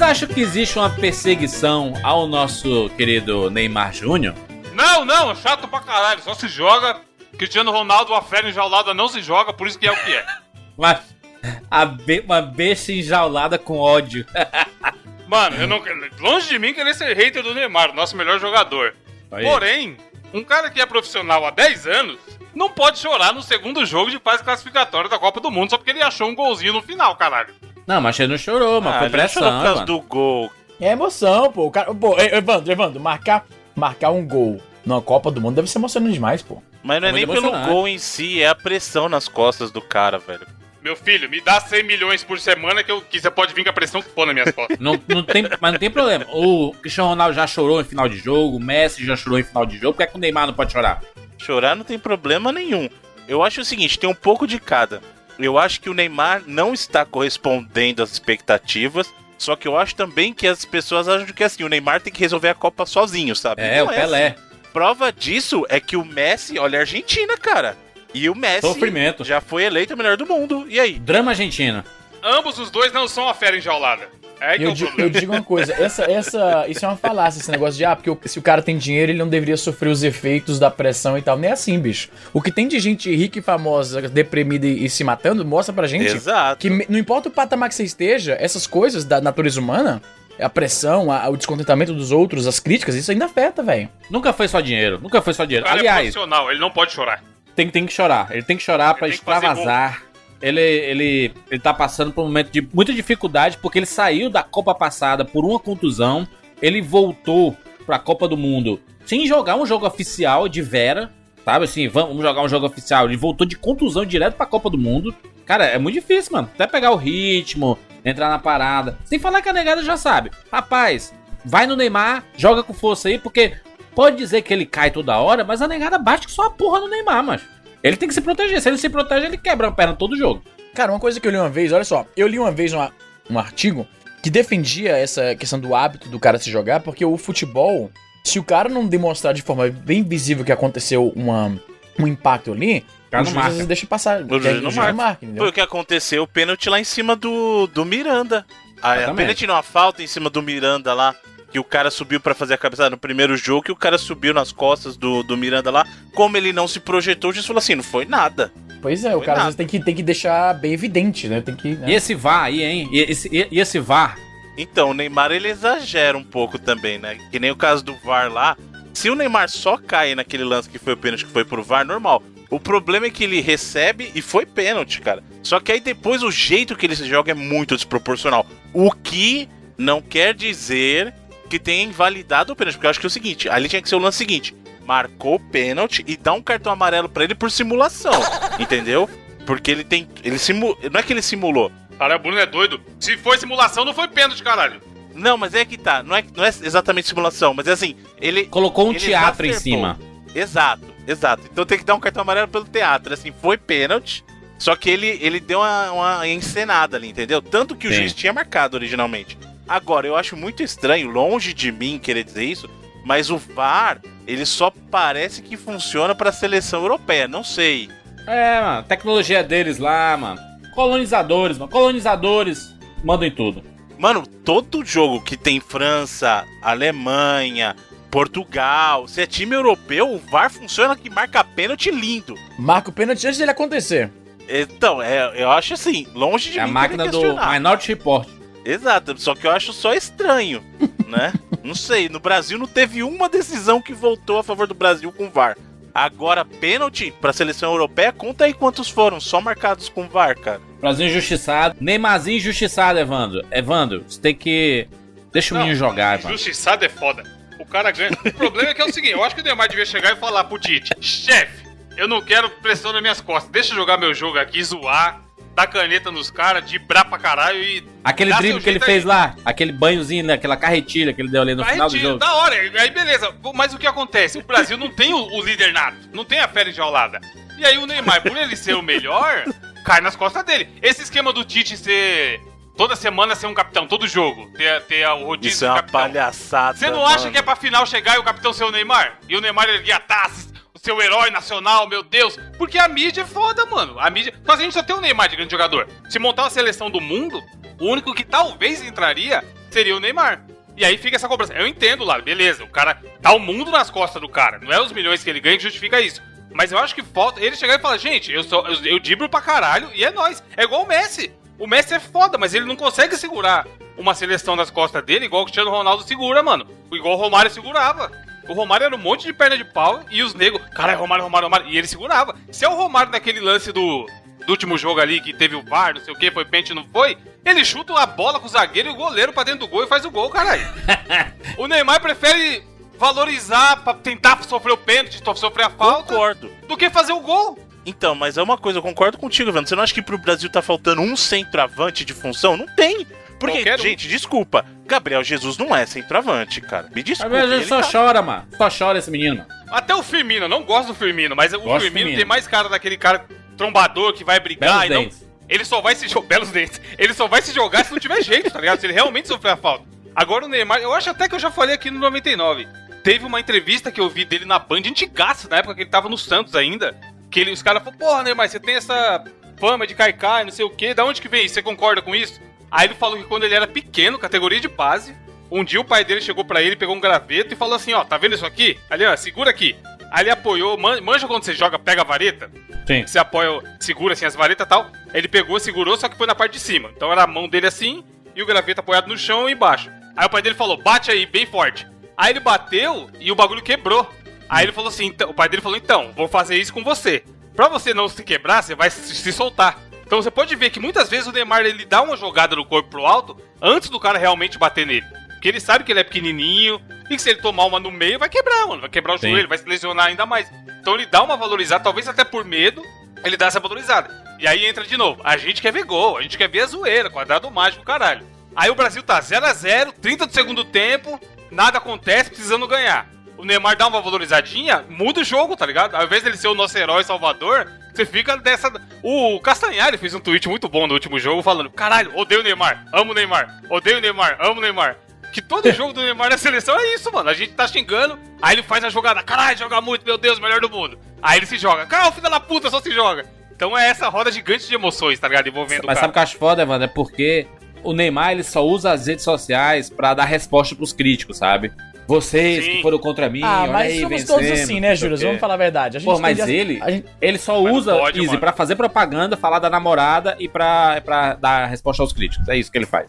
Vocês acham que existe uma perseguição ao nosso querido Neymar Júnior? Não, não, é chato pra caralho. Só se joga. Cristiano Ronaldo, a fera enjaulada não se joga, por isso que é o que é. Uma, a be- uma besta enjaulada com ódio. Mano, eu não. Longe de mim querer ser hater do Neymar, nosso melhor jogador. Aí. Porém, um cara que é profissional há 10 anos não pode chorar no segundo jogo de fase classificatória da Copa do Mundo só porque ele achou um golzinho no final, caralho. Não, mas ele não chorou, mas Ah, foi pressão. por causa mano. do gol. É emoção, pô. O cara, pô, Evandro, Evandro, marcar, marcar um gol numa Copa do Mundo deve ser emocionante demais, pô. Mas não é Muito nem pelo gol em si, é a pressão nas costas do cara, velho. Meu filho, me dá 100 milhões por semana que, eu, que você pode vir com a pressão que for nas minhas costas. Não, não tem, mas não tem problema. O Cristiano Ronaldo já chorou em final de jogo, o Messi já chorou em final de jogo. Por que, é que o Neymar não pode chorar? Chorar não tem problema nenhum. Eu acho o seguinte, tem um pouco de cada. Eu acho que o Neymar não está correspondendo às expectativas. Só que eu acho também que as pessoas acham que assim, o Neymar tem que resolver a Copa sozinho, sabe? É, Não o Pelé. assim. Prova disso é que o Messi, olha a Argentina, cara. E o Messi Sofrimento. já foi eleito o melhor do mundo. E aí? Drama argentino. Ambos os dois não são a fera enjaulada. É é Eu o digo, eu digo uma coisa, essa, essa, isso é uma falácia, esse negócio de, ah, porque o- se o cara tem dinheiro, ele não deveria sofrer os efeitos da pressão e tal. Nem é assim, bicho. O que tem de gente rica e famosa, deprimida e, e se matando, mostra pra gente Exato. que não importa o patamar que você esteja, essas coisas da natureza humana, a pressão, a- o descontentamento dos outros, as críticas, isso ainda afeta, velho. Nunca foi só dinheiro. Nunca foi só O dinheiro. cara é Aliás, profissional, ele não pode chorar. tem, tem que chorar. Ele tem que chorar pra tem que fazer extravasar. Ele, ele, ele tá passando por um momento de muita dificuldade porque ele saiu da Copa passada por uma contusão. Ele voltou pra Copa do Mundo sem jogar um jogo oficial de Vera. Sabe assim, vamos jogar um jogo oficial. Ele voltou de contusão direto pra Copa do Mundo. Cara, é muito difícil, mano. Até pegar o ritmo, entrar na parada. Sem falar que a negada já sabe. Rapaz, vai no Neymar, joga com força aí, porque pode dizer que ele cai toda hora, mas a negada bate que só a porra no Neymar, mas Ele tem que se proteger. Se ele se protege, ele quebra a perna todo jogo. Cara, uma coisa que eu li uma vez, olha só, eu li uma vez uma- um artigo que defendia essa questão do hábito do cara se jogar, porque o futebol, se o cara não demonstrar de forma bem visível que aconteceu uma, um impacto ali, cara marca. às vezes deixa passar. O juiz não marca. entendeu? Foi o que aconteceu, o pênalti lá em cima do, do Miranda. A, a pênalti não, a falta em cima do Miranda lá, que o cara subiu pra fazer a cabeçada no primeiro jogo, que o cara subiu nas costas do, do Miranda lá. Como ele não se projetou, o juiz falou assim, não foi nada. Pois é, o Foi cara às vezes tem que, tem que deixar bem evidente, né? Tem que. né? E esse VAR aí, hein? E esse, e, e esse VAR? Então, o Neymar ele exagera um pouco também, né? Que nem o caso do VAR lá. Se o Neymar só cai naquele lance que foi o pênalti que foi pro VAR, normal. O problema é que ele recebe e foi pênalti, cara. Só que aí depois o jeito que ele se joga é muito desproporcional. O que não quer dizer que tenha invalidado o pênalti. Porque eu acho que é o seguinte: ali tinha que ser o lance seguinte: marcou o pênalti e dá um cartão amarelo pra ele por simulação. entendeu? Porque ele tem. Ele simu... Não é que ele simulou. Cara, o Bruno é doido. Se foi simulação, não foi pênalti, caralho. Não, mas é que tá. Não é, não é exatamente simulação, mas é assim, ele. Colocou um ele teatro em cima. Exato, exato. Então tem que dar um cartão amarelo pelo teatro. Assim, foi pênalti. Só que ele, ele deu uma, uma encenada ali, entendeu? Tanto que o Sim. juiz tinha marcado originalmente. Agora, eu acho muito estranho, longe de mim querer dizer isso, mas o VAR, ele só parece que funciona pra seleção europeia. Não sei. É, mano. Tecnologia deles lá, mano. Colonizadores, mano. Colonizadores mandam em tudo. Mano, todo jogo que tem França, Alemanha, Portugal, se é time europeu, o VAR funciona que marca pênalti lindo. Marca o pênalti antes dele acontecer. Então, é, eu acho assim, longe de É a mim máquina querer do. Minority Report. Exato, só que eu acho só estranho, né? Não sei, no Brasil não teve uma decisão que voltou a favor do Brasil com VAR. Agora, pênalti pra seleção europeia, conta aí quantos foram só marcados com VAR, cara. Brasil injustiçado. Neymarzinho injustiçado, Evandro. Evandro, você tem que. Deixa o Não, menino jogar, Evandro. Injustiçado é foda. O cara ganha. O problema é que é o seguinte: eu acho que o Neymar devia chegar e falar pro Tite: chefe, eu não quero pressão nas minhas costas. Deixa eu jogar meu jogo aqui, zoar, dar caneta nos caras, dibrar pra caralho e. Aquele drible que ele fez aí. lá, aquele banhozinho, né, aquela carretilha que ele deu ali no Aí final do jogo. Da hora, aí beleza. Mas o que acontece? O Brasil não tem o, o líder nato, não tem a fera enjaulada. E aí o Neymar, por ele ser o melhor, cai nas costas dele. Esse esquema do Tite ser. Toda semana ser um capitão, todo jogo. Ter, ter o rodízio Isso é uma capitão. palhaçada. Você não acha mano. que é pra final chegar e o capitão ser o Neymar? E o Neymar erguer a taça, o seu herói nacional, meu Deus. Porque a mídia é foda, mano. A mídia. Mas a gente só tem o Neymar de grande jogador. Se montar uma seleção do mundo, o único que talvez entraria seria o Neymar. E aí fica essa cobrança. Eu entendo lá, beleza, o cara tá o mundo nas costas do cara. Não é os milhões que ele ganha que justifica isso. Mas eu acho que falta ele chegar e falar, gente, eu, sou, eu, eu dibro pra caralho e é nóis. É igual o Messi. O Messi é foda, mas ele não consegue segurar uma seleção nas costas dele igual o Cristiano Ronaldo segura, mano. Igual o Romário segurava. O Romário era um monte de perna de pau e os negros, caralho, Romário, Romário, Romário. E ele segurava. Se é o Romário naquele lance do, do último jogo ali, que teve o VAR, não sei o que, foi pente, não foi, ele chuta a bola com o zagueiro e o goleiro pra dentro do gol e faz o gol, caralho. o Neymar prefere valorizar pra tentar sofrer o pênalti, sofrer a falta, Concordo. do que fazer o gol. Então, mas é uma coisa, eu concordo contigo, Vendo. Você não acha que pro Brasil tá faltando um centroavante de função? Não tem. Porque, Qualquer um. gente, desculpa, Gabriel Jesus não é centroavante, cara. Me desculpa. Ele ele só tá- chora, mano. Só chora esse menino, mano. Até o Firmino, eu não gosto do Firmino, mas o Gosto do Firmino Firmino. tem mais cara daquele cara trombador que vai brigar Belos e não. dentes. Ele só vai se jogar. Belos dentes. Ele só vai se jogar se não tiver jeito, tá ligado? Se ele realmente sofrer a falta. Agora o Neymar, eu acho até que eu já falei aqui no 99. Teve uma entrevista que eu vi dele na Band antigaço, na época que ele tava no Santos ainda. Que ele, os caras falaram, porra, Neymar, você tem essa fama de caicai, não sei o quê, da onde que vem isso? Você concorda com isso? Aí ele falou que quando ele era pequeno, categoria de base, um dia o pai dele chegou pra ele, pegou um graveto e falou assim, ó, tá vendo isso aqui? Ali, ó, segura aqui. Aí ele apoiou, man- manja quando você joga, pega a vareta? Sim. Você apoia, segura assim as varetas e tal. Ele pegou, segurou, só que foi na parte de cima. Então era a mão dele assim e o graveto apoiado no chão e embaixo. Aí o pai dele falou, bate aí, bem forte. Aí ele bateu e o bagulho quebrou. Aí ele falou assim, então, o pai dele falou, então, vou fazer isso com você. Pra você não se quebrar, você vai se soltar. Então você pode ver que muitas vezes o Neymar ele dá uma jogada no corpo pro alto antes do cara realmente bater nele. Porque ele sabe que ele é pequenininho e que se ele tomar uma no meio vai quebrar, mano. Vai quebrar o Sim. joelho, vai se lesionar ainda mais. Então ele dá uma valorizada, talvez até por medo, ele dá essa valorizada. E aí entra de novo. A gente quer ver gol, a gente quer ver a zoeira, quadrado mágico, caralho. Aí o Brasil tá 0 a 0 30 do segundo tempo, nada acontece, precisando ganhar. O Neymar dá uma valorizadinha, muda o jogo, tá ligado? Ao invés dele ser o nosso herói salvador, você fica dessa. O Castanhari fez um tweet muito bom no último jogo falando: caralho, odeio o Neymar, amo o Neymar, odeio o Neymar, amo o Neymar. Que todo jogo do Neymar na seleção é isso, mano. A gente tá xingando, aí ele faz a jogada, caralho, joga muito, meu Deus, melhor do mundo. Aí ele se joga, cara, filho da puta, só se joga. Então é essa roda gigante de emoções, tá ligado? Envolvendo Mas o sabe cara. o que eu acho foda, Evandro? É porque o Neymar ele só usa as redes sociais pra dar resposta pros críticos, sabe? Vocês Sim. que foram contra mim, Ah, olha mas aí, somos todos vencemos, assim, não né, Júlio? Vamos falar a verdade. A gente Pô, mas a- ele, a gente- ele só Mas usa, pode, Easy, mano. pra fazer propaganda, falar da namorada e pra, pra dar resposta aos críticos. É isso que ele faz.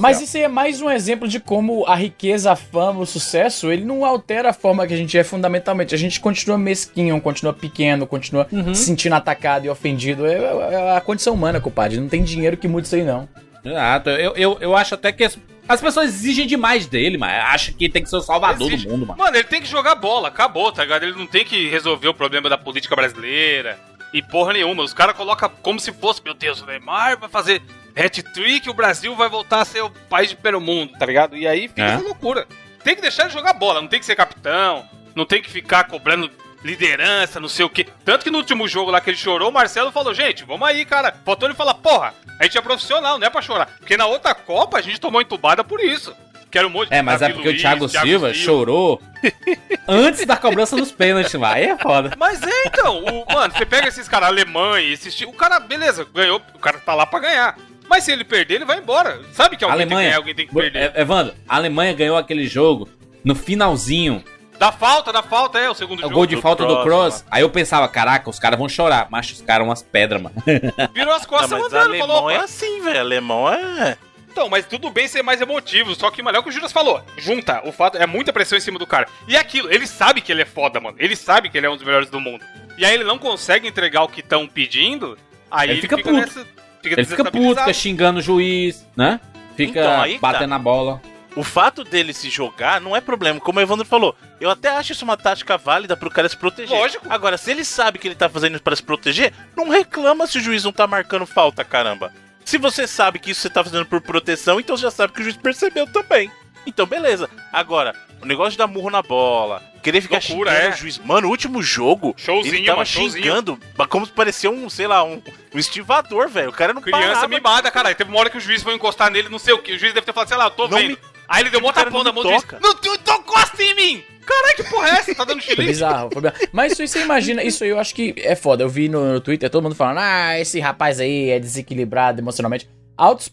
Mas isso aí é mais um exemplo de como a riqueza, a fama, o sucesso, ele não altera a forma que a gente é fundamentalmente. A gente continua mesquinho, continua pequeno, continua Uhum. se sentindo atacado e ofendido. É, é a condição humana, compadre. Não tem dinheiro que mude isso aí, não. Exato. Eu, eu, eu acho até que as, as pessoas exigem demais dele, mano. Acham que tem que ser o salvador Exige. do mundo, mano. Mano, ele tem que jogar bola, acabou, tá ligado? Ele não tem que resolver o problema da política brasileira e porra nenhuma. Os caras colocam como se fosse, meu Deus, o Neymar vai fazer hat-trick, o Brasil vai voltar a ser o país de primeiro mundo, tá ligado? E aí fica É. essa loucura. Tem que deixar ele jogar bola, não tem que ser capitão, não tem que ficar cobrando liderança, não sei o quê. Tanto que no último jogo lá que ele chorou, o Marcelo falou, gente, vamos aí, cara. Faltou ele falar, porra, a gente é profissional, não é pra chorar. Porque na outra Copa a gente tomou entubada por isso. Que era um monte É, mas é Davi porque o Luiz, Thiago, Silva chorou antes da cobrança dos pênaltis, mano. Aí é foda. Mas é, então, o, mano, você pega esses caras Alemanha, esses O cara, beleza, ganhou, o cara tá lá pra ganhar. Mas se ele perder, ele vai embora. Sabe que alguém tem que Alemanha. ganhar, alguém tem que perder. É, Evandro, a Alemanha ganhou aquele jogo no finalzinho. Dá falta, dá falta, é o segundo O jogo. gol de do falta do Kroos, Cross. Aí eu pensava, caraca, os caras vão chorar. Mas os caras umas pedras, mano. Virou as Não, costas mas mandando, alemão falou, é assim, velho. Alemão é. Então, mas tudo bem ser mais emotivo, só que, mano, é o que o Juras falou. Junta, o fato é muita pressão em cima do cara. E é aquilo, ele sabe que ele é foda, mano. Ele sabe que ele é um dos melhores do mundo. E aí ele não consegue entregar o que estão pedindo, aí Ele ele, fica fica, puto. nessa. Fica Ele fica puto, fica xingando o juiz, né? Fica Então, tá. batendo na bola. O fato dele se jogar não é problema, como o Evandro falou. Eu até acho isso uma tática válida pro cara se proteger. Lógico. Agora, se ele sabe que ele tá fazendo isso pra se proteger, não reclama se o juiz não tá marcando falta, caramba. Se você sabe que isso você tá fazendo por proteção, então você já sabe que o juiz percebeu também. Então, beleza. Agora, o negócio de dar murro na bola, querer ficar Loucura, xingando é. o juiz. Mano, o último jogo, Showzinho, ele tava mano, showzinho. xingando, mas como se parecia um, sei lá, um, um estivador, velho. O cara não Criança parava. mimada, caralho. Teve uma hora que o juiz foi encostar nele, não sei o que. O juiz deve ter falado, sei lá, eu tô Não vendo. me- Aí ele deu Tipo, um cara tapão na mão do juiz. Não, tu, tu encosta em mim! Caralho, que porra é essa? Tá dando Foi chilique? bizarro, foi bizarro. Mas isso aí você imagina, isso aí eu acho que é foda. Eu vi no, no Twitter todo mundo falando, ah, esse rapaz aí é desequilibrado emocionalmente. altos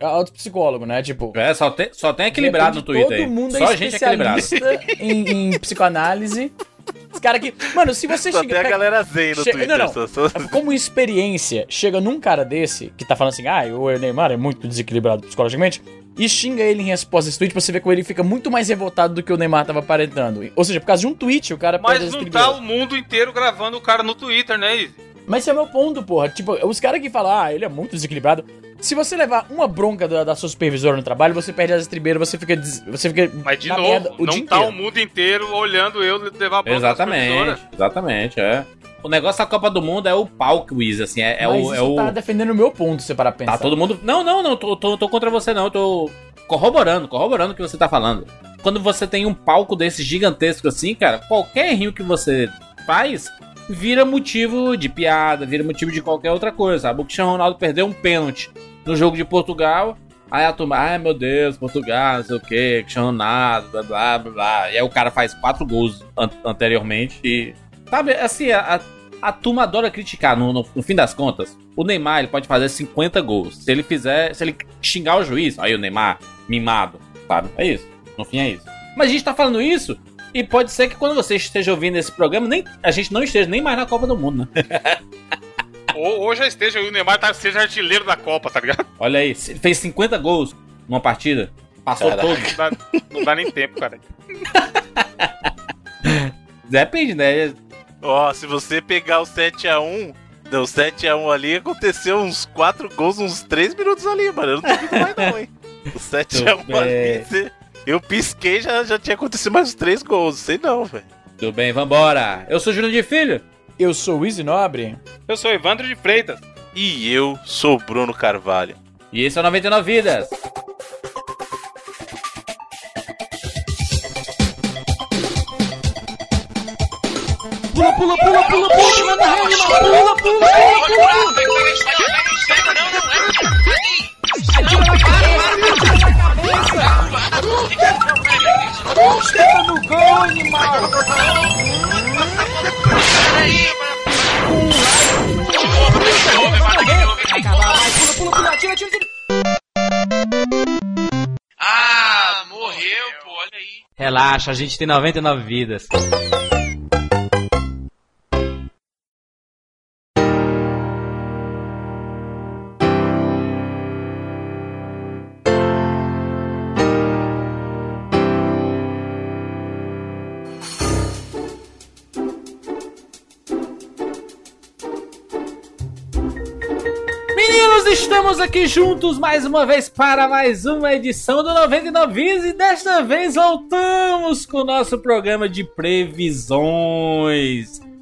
altos psicólogo, né? Tipo, É, só tem, só tem equilibrado no Twitter. Todo mundo aí. Só é gente equilibrada. especialista em, em psicoanálise. Os caras que. Mano, se você Só chega. tem a galera zen no Che- Twitter. não, não. só- só- Como experiência, chega num cara desse que tá falando assim, ah, o Neymar é muito desequilibrado psicologicamente, e xinga ele em resposta a esse tweet pra você ver como ele fica muito mais revoltado do que o Neymar tava aparentando. Ou seja, por causa de um tweet, o cara Mas não tá o mundo inteiro gravando o cara no Twitter, né, Izzy? Mas esse é o meu ponto, porra. Tipo, os caras que falam, ah, ele é muito desequilibrado. Se você levar uma bronca da, da sua supervisora no trabalho, você perde as estribeiras, você fica. des- Você fica Mas de na novo, merda o não tá o inteiro. mundo inteiro olhando eu levar a bronca da Exatamente, supervisora. exatamente, é. O negócio da Copa do Mundo é o palco, Wiz, assim, é, é o... É isso o... tá defendendo o meu ponto, se parar pra pensar. Tá todo mundo. Não, não, não, tô, tô, tô contra você, não. Eu tô corroborando, corroborando o que você tá falando. Quando você tem um palco desse gigantesco assim, cara, qualquer rio que você faz vira motivo de piada, vira motivo de qualquer outra coisa, sabe? O Cristiano Ronaldo perdeu um pênalti no jogo de Portugal. Aí a turma, ai meu Deus, Portugal, não sei o que, Cristiano Ronaldo, blá blá blá blá. E aí o cara faz quatro gols an- anteriormente e. Sabe, assim, a, a, a turma adora criticar, no, no, no fim das contas. O Neymar ele pode fazer 50 gols. Se ele fizer, se ele xingar o juiz, aí o Neymar, mimado, sabe? É isso. No fim é isso. Mas a gente tá falando isso, e pode ser que quando você esteja ouvindo esse programa, nem, a gente não esteja nem mais na Copa do Mundo, né? Ou, ou já esteja, o Neymar tá, seja artilheiro da Copa, tá ligado? Olha aí, ele fez 50 gols numa partida, passou Caraca. todo. Não dá, não dá nem tempo, cara. Depende, né? Ó, se você pegar o 7x1, deu 7x1 ali, aconteceu uns 4 gols, uns 3 minutos ali, mano. Eu não duvido mais não, hein. O 7x1 Tudo bem. ali, cê- eu pisquei já já tinha acontecido mais uns 3 gols. Sei não, velho. Tudo bem, vambora. Eu sou Júnior de Filho. Eu sou o Easy Nobre. Eu sou Evandro de Freitas. E eu sou o Bruno Carvalho. E esse é o 99 Vidas. Pula, pula, pula, pula, pula, manda rede, pula, pula, pula, Ah, morreu, pô, olha aí. Relaxa, a gente tem 99 vidas. Estamos aqui juntos mais uma vez para mais uma edição do 99 Vidas e desta vez voltamos com o nosso programa de previsões.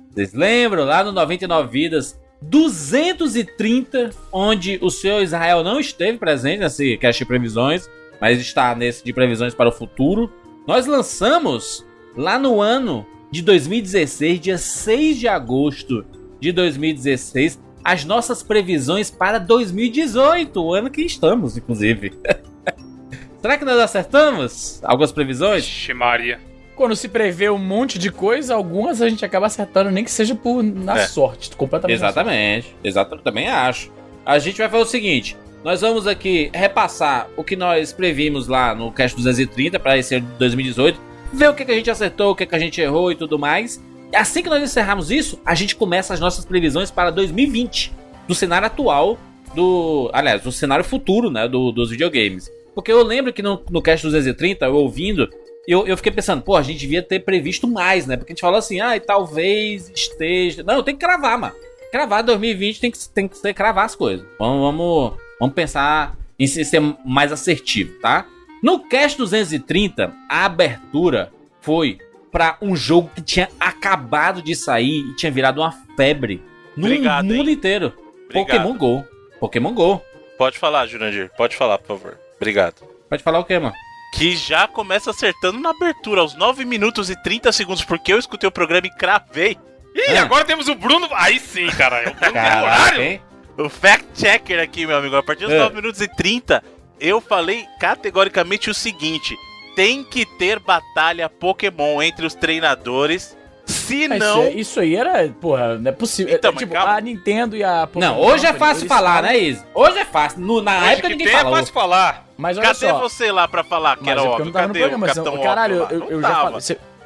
Vocês lembram lá no 99 Vidas 230, onde o senhor Israel não esteve presente nesse cast de previsões, mas está nesse de previsões para o futuro. Nós lançamos lá no ano de 2016, dia 6 de agosto de 2016, as nossas previsões para 2018, o ano que estamos, inclusive. Será que nós acertamos algumas previsões? Vixe, Maria. Quando se prevê um monte de coisa, algumas a gente acaba acertando, nem que seja por na É. sorte, completamente. na sorte. Exatamente, exatamente, também acho. A gente vai fazer o seguinte: nós vamos aqui repassar o que nós previmos lá no Cast 230 para esse ano de 2018, ver o que, que a gente acertou, o que, que a gente errou e tudo mais. E assim que nós encerrarmos isso, a gente começa as nossas previsões para 2020, do cenário atual do. Aliás, do cenário futuro, né? do- dos videogames. Porque eu lembro que no, no Cast 230, eu ouvindo, eu, eu fiquei pensando, pô, a gente devia ter previsto mais, né? Porque a gente falou assim, ah, talvez esteja. Não, tem que cravar, mano. Cravar 2020 tem que, tem que ser cravar as coisas. Vamos, vamos, vamos pensar em se- ser mais assertivo, tá? No Cast 230, a abertura foi pra um jogo que tinha acabado de sair e tinha virado uma febre no Obrigado, mundo inteiro. Obrigado. Pokémon Go. Pokémon Go. Pode falar, Jurandir. Pode falar, por favor. Obrigado. Pode falar o quê, mano? Que já começa acertando na abertura, aos 9 minutos e 30 segundos, porque eu escutei o programa e cravei. Ih, Ah. agora temos o Bruno. Aí sim, cara. O Bruno Caraca, horário. hein? O fact checker aqui, meu amigo. A partir dos É. 9 minutos e 30, eu falei categoricamente o seguinte: tem que ter batalha Pokémon entre os treinadores Se Mas não. Isso, isso aí era, porra, não é possível. Então, É, tipo, calma. a Nintendo e a Pokémon Não, hoje é fácil falar, falam- né, Izzy? Hoje é fácil. No- na Hoje época que ninguém tem é falou. fácil falar. Mas olha Cadê só. você lá pra falar que Mas era é óbvio? eu não tava no Cadê programa, o senão- Capitão Caralho, Óbvio eu, eu já falei.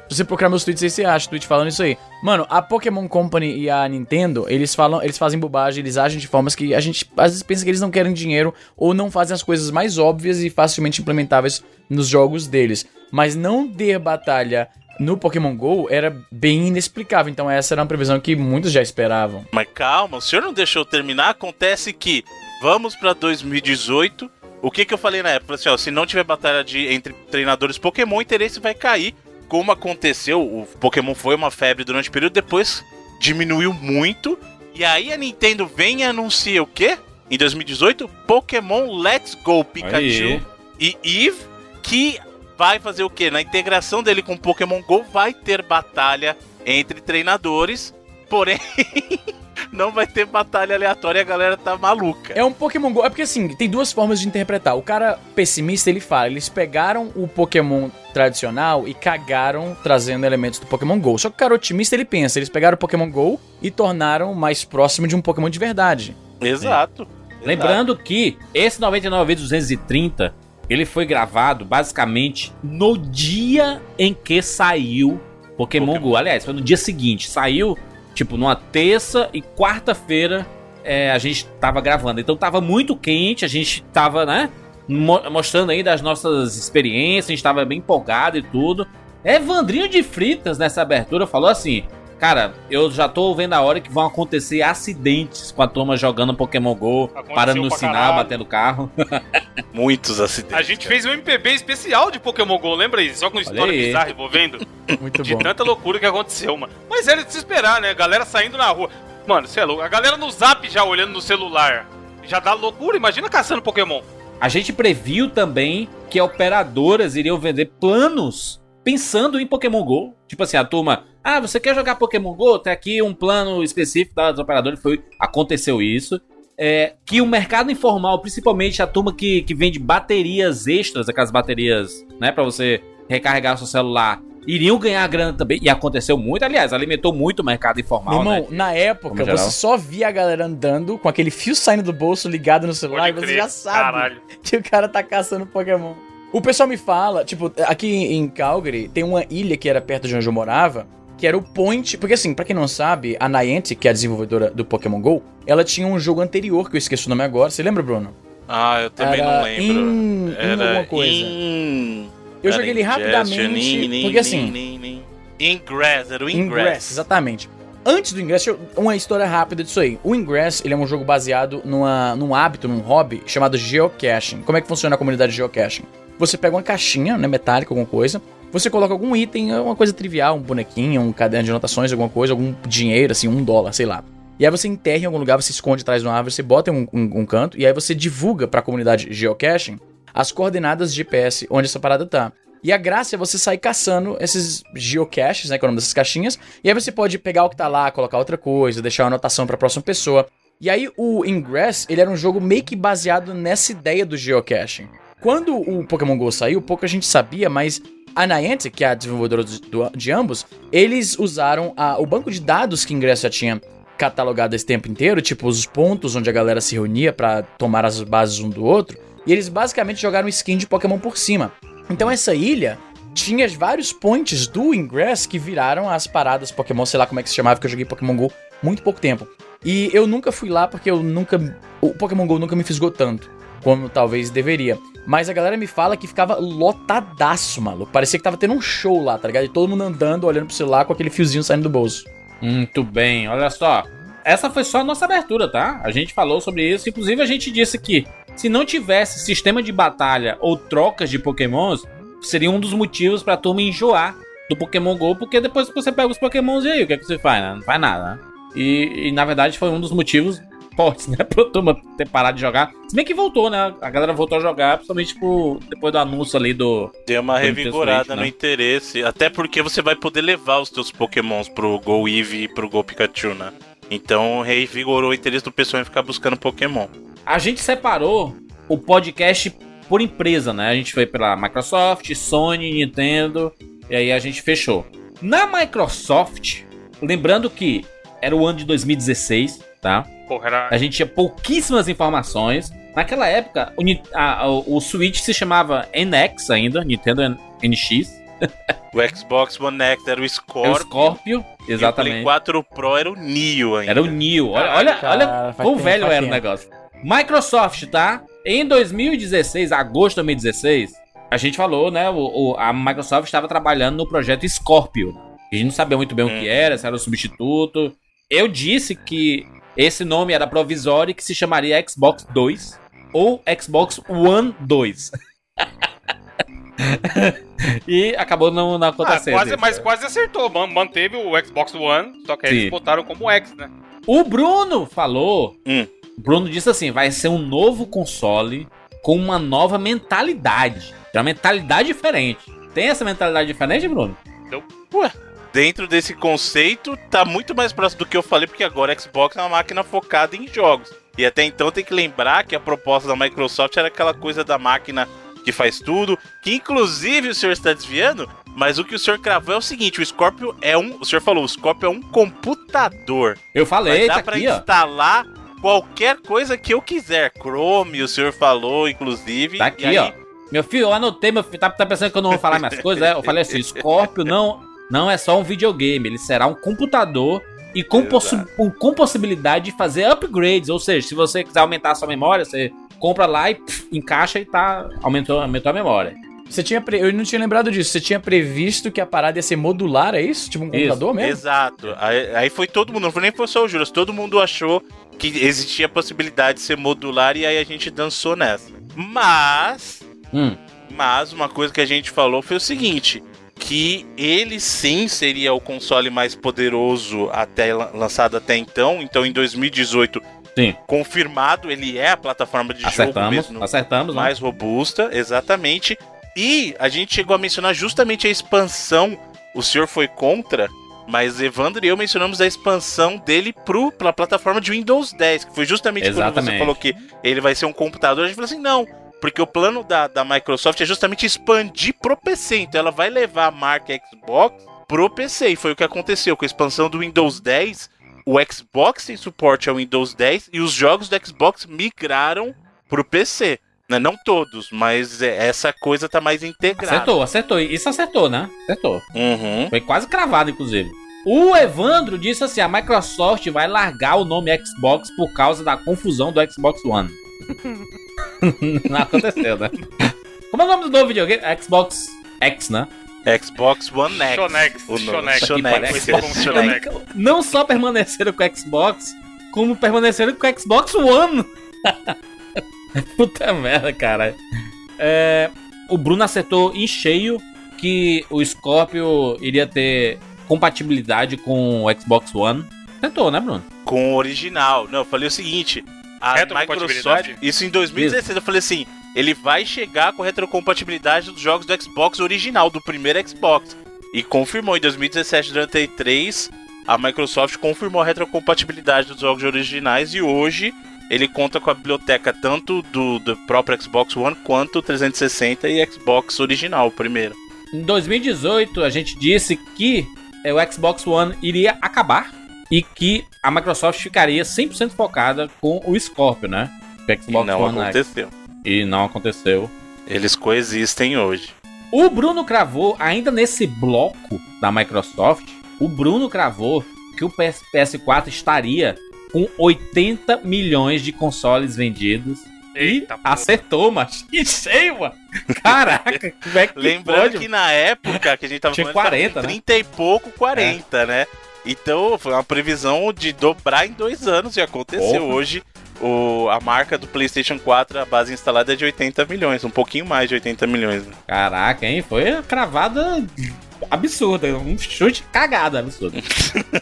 Se, você procurar meus tweets aí, você acha tweet falando isso aí. Mano, a Pokémon Company e a Nintendo, eles falam, eles fazem bobagem, eles agem de formas que a gente às vezes pensa que eles não querem dinheiro ou não fazem as coisas mais óbvias e facilmente implementáveis nos jogos deles. Mas não ter batalha no Pokémon GO era bem inexplicável. Então essa era uma previsão que muitos já esperavam. Mas calma, o senhor não deixou terminar. Acontece que vamos pra 2018. O que que eu falei na época? Assim, ó, se não tiver batalha de, entre treinadores Pokémon, o interesse vai cair. Como aconteceu, o Pokémon foi uma febre durante o período, depois diminuiu muito. E aí a Nintendo vem e anuncia o quê? Em 2018, Pokémon Let's Go Pikachu e Eve, que vai fazer o quê? Na integração dele com Pokémon GO vai ter batalha entre treinadores, porém não vai ter batalha aleatória e a galera tá maluca. É um Pokémon GO. É porque assim, tem duas formas de interpretar. O cara pessimista, ele fala, eles pegaram o Pokémon tradicional e cagaram trazendo elementos do Pokémon GO. Só que o cara otimista, ele pensa, eles pegaram o Pokémon GO e tornaram mais próximo de um Pokémon de verdade. Exato. Lembrando que esse 99 vezes 230, ele foi gravado basicamente no dia em que saiu Pokémon, Pokémon. Go. Aliás, foi no dia seguinte. Saiu, tipo, numa terça e quarta-feira é, a gente tava gravando. Então tava muito quente, a gente tava, né? mo- mostrando aí das nossas experiências, a gente tava bem empolgado e tudo. Evandrinho de Fritas, nessa abertura, falou assim: Cara, eu já tô vendo a hora que vão acontecer acidentes com a turma jogando Pokémon GO, Aconteceu parando no sinal, caralho. batendo carro. Muitos acidentes. A gente fez um MPB especial de Pokémon GO, lembra isso? Só com história aí. bizarra envolvendo. Muito De bom. tanta loucura que aconteceu, mano. Mas era de se esperar, né? Galera saindo na rua. Mano, você é louco. A galera no zap já olhando no celular. Já dá loucura. Imagina caçando Pokémon. A gente previu também que operadoras iriam vender planos pensando em Pokémon GO. Tipo assim, a turma, ah, você quer jogar Pokémon GO? Tem aqui um plano específico das operadoras. Foi, aconteceu isso. É, que o mercado informal, principalmente a turma que, que vende baterias extras, aquelas baterias, né, pra você recarregar o seu celular, iriam ganhar grana também. E aconteceu muito, aliás, alimentou muito o mercado informal, Meu irmão, né? na época, Como geral. você só via a galera andando com aquele fio saindo do bolso ligado no celular Pode e você crer. já sabe Caralho. que o cara tá caçando Pokémon. O pessoal me fala, tipo, aqui em Calgary tem uma ilha que era perto de onde eu morava, que era o Point. Porque assim, pra quem não sabe, a Niantic, que é a desenvolvedora do Pokémon GO, ela tinha um jogo anterior que eu esqueci o nome agora. Você lembra, Bruno? Ah, eu também Era não lembro. In, in Era alguma coisa. in- Eu era joguei ele rapidamente, in- porque assim... in- in- Ingress, era o Ingress, Ingress. exatamente. Antes do Ingress, uma história rápida disso aí. O Ingress, ele é um jogo baseado numa, num hábito, num hobby chamado geocaching. Como é que funciona a comunidade de geocaching? Você pega uma caixinha, né, metálica, alguma coisa, você coloca algum item, uma coisa trivial, um bonequinho, um caderno de anotações, alguma coisa, algum dinheiro, assim, um dólar, sei lá. E aí você enterra em algum lugar, você esconde atrás de uma árvore, você bota em um, um- um canto, e aí você divulga pra comunidade geocaching as coordenadas GPS onde essa parada tá. E a graça é você sair caçando esses geocaches, né, que é o nome dessas caixinhas, e aí você pode pegar o que tá lá, colocar outra coisa, deixar uma anotação pra próxima pessoa. E aí o Ingress, ele era um jogo meio que baseado nessa ideia do geocaching. Quando o Pokémon GO saiu, pouca gente sabia, mas a Niantic, que é a desenvolvedora do- de ambos, eles usaram a- o banco de dados que o Ingress já tinha catalogado esse tempo inteiro, tipo os pontos onde a galera se reunia pra tomar as bases um do outro, e eles basicamente jogaram skin de Pokémon por cima. Então essa ilha tinha vários points do Ingress que viraram as paradas Pokémon, sei lá como é que se chamava, que eu joguei Pokémon GO muito pouco tempo. E eu nunca fui lá porque eu nunca. O Pokémon GO nunca me fisgou tanto como talvez deveria. Mas a galera me fala que ficava lotadaço, maluco. Parecia que tava tendo um show lá, tá ligado? E todo mundo andando, olhando pro celular com aquele fiozinho saindo do bolso. Muito bem, olha só. Essa foi só a nossa abertura, tá? A gente falou sobre isso. Inclusive, a gente disse que se não tivesse sistema de batalha ou trocas de pokémons, seria um dos motivos pra turma enjoar do Pokémon GO, porque depois que você pega os pokémons e aí, o que, é que você faz, né? Não faz nada, né? E, e, na verdade foi um dos motivos fortes, né? Pra turma ter parado de jogar. Se bem que voltou, né? A galera voltou a jogar, principalmente tipo, depois do anúncio ali do. Deu uma Do revigorada no né? interesse. Até porque você vai poder levar os teus pokémons pro Go Eevee e pro Go Pikachu, né? Então revigorou o interesse do pessoal em ficar buscando Pokémon. A gente separou o podcast por empresa, né? A gente foi pela Microsoft, Sony, Nintendo, e aí a gente fechou. Na Microsoft, lembrando que era o ano de 2016, tá? Porra, era. A gente tinha pouquíssimas informações. Naquela época, o, a- o- Switch se chamava NX ainda, Nintendo NX. O Xbox One X era o É o Scorpio. Scorpio, E o Play exatamente. 4 Pro era o Neo ainda. Era o Neo. Olha, olha, Cara, olha quão tempo, velho era o negócio. Microsoft, tá? Em 2016, agosto de 2016, a gente falou, né? O, o- a Microsoft estava trabalhando no projeto Scorpio. A gente não sabia muito bem o que Hum. era, se era o substituto. Eu disse que esse nome era provisório e que se chamaria Xbox 2 ou Xbox One 2. e acabou não, não Ah, acontecendo. quase, isso. mas quase acertou. Man- Manteve o Xbox One, só que aí Sim. eles botaram como X, né? O Bruno falou. Hum. O Bruno disse assim: vai ser um novo console com uma nova mentalidade. É uma mentalidade diferente. Tem essa mentalidade diferente, Bruno? Dentro desse conceito, tá muito mais próximo do que eu falei, porque agora Xbox é uma máquina focada em jogos. E até então tem que lembrar que a proposta da Microsoft era aquela coisa da máquina que faz tudo, que inclusive o senhor está desviando, mas o que o senhor cravou é o seguinte, o Scorpio é um, o senhor falou, o Scorpio é um computador. Eu falei, Mas dá tá pra aqui, ó. instalar qualquer coisa que eu quiser. Chrome, o senhor falou, inclusive. Tá aqui, aí- ó. Meu filho, eu anotei, meu filho. Tá, tá pensando que eu não vou falar minhas coisas? É? Eu falei assim: Scorpio não, não é só um videogame, ele será um computador e com, possi- com possibilidade de fazer upgrades. Ou seja, se você quiser aumentar a sua memória, você compra lá e pff, encaixa e tá. Aumentou, aumentou a memória. Você tinha pre- Eu não tinha lembrado disso. Você tinha previsto que a parada ia ser modular, é isso? Tipo um Isso, computador mesmo? Exato. Aí, aí foi todo mundo, não foi nem foi só o Juras, todo mundo achou que existia a possibilidade de ser modular e aí a gente dançou nessa. Mas, Hum, mas uma coisa que a gente falou foi o seguinte, que ele sim seria o console mais poderoso até lan- lançado até então, então em 2018 Sim. confirmado, ele é a plataforma de jogo acertamos, mesmo acertamos, né? mais robusta, exatamente. E a gente chegou a mencionar justamente a expansão. O senhor foi contra, mas Evandro e eu mencionamos a expansão dele pro, pra plataforma de Windows 10, que foi justamente quando você Exatamente. falou que ele vai ser um computador. A gente falou assim: não, porque o plano da, da Microsoft é justamente expandir pro PC. Então ela vai levar a marca Xbox pro PC. E foi o que aconteceu com a expansão do Windows 10. O Xbox tem suporte ao Windows 10 e os jogos do Xbox migraram pro PC. Né? Não todos, mas é, essa coisa tá mais integrada. Acertou, acertou. Isso acertou, né? Acertou. Uhum. Foi quase cravado, inclusive. O Evandro disse assim: a Microsoft vai largar o nome Xbox por causa da confusão do Xbox One. Não aconteceu, né? Como é o nome do novo videogame? Xbox X, né? Xbox One X. Shonex, O. Shonex. Shonex. Shonex. Não só permaneceram com o Xbox, como permaneceram com o Xbox One. Puta merda, cara. É, o Bruno acertou em cheio que o Scorpio iria ter compatibilidade com o Xbox One. Acertou, né, Bruno? Com o original. Não, eu falei o seguinte. A? Microsoft. Isso em 2016. Eu falei assim: ele vai chegar com a retrocompatibilidade dos jogos do Xbox original, do primeiro Xbox. E confirmou em 2017, durante a E3, a Microsoft confirmou a retrocompatibilidade dos jogos originais e hoje ele conta com a biblioteca tanto do, do próprio Xbox One quanto o 360 e Xbox original, primeiro. Em 2018, a gente disse que é, o Xbox One iria acabar e que a Microsoft ficaria 100% focada com o Scorpio, né? O E Xbox não One X. E não aconteceu. Eles coexistem hoje. O Bruno cravou, ainda nesse bloco da Microsoft, o Bruno cravou que o PS PS4 estaria com 80 milhões de consoles vendidos. Eita, e acertou, mas que cheio, mano. Caraca, como é que Lembrando pode? que na época que a gente tava Tinha falando, 40, tava né? com 30 e pouco, 40, né? Então foi uma previsão de dobrar em dois anos e aconteceu. Porra. Hoje o, a marca do PlayStation 4, a base instalada é de 80 milhões, um pouquinho mais de 80 milhões. né? Caraca, hein? Foi uma cravada absurda. Um chute cagada absurdo.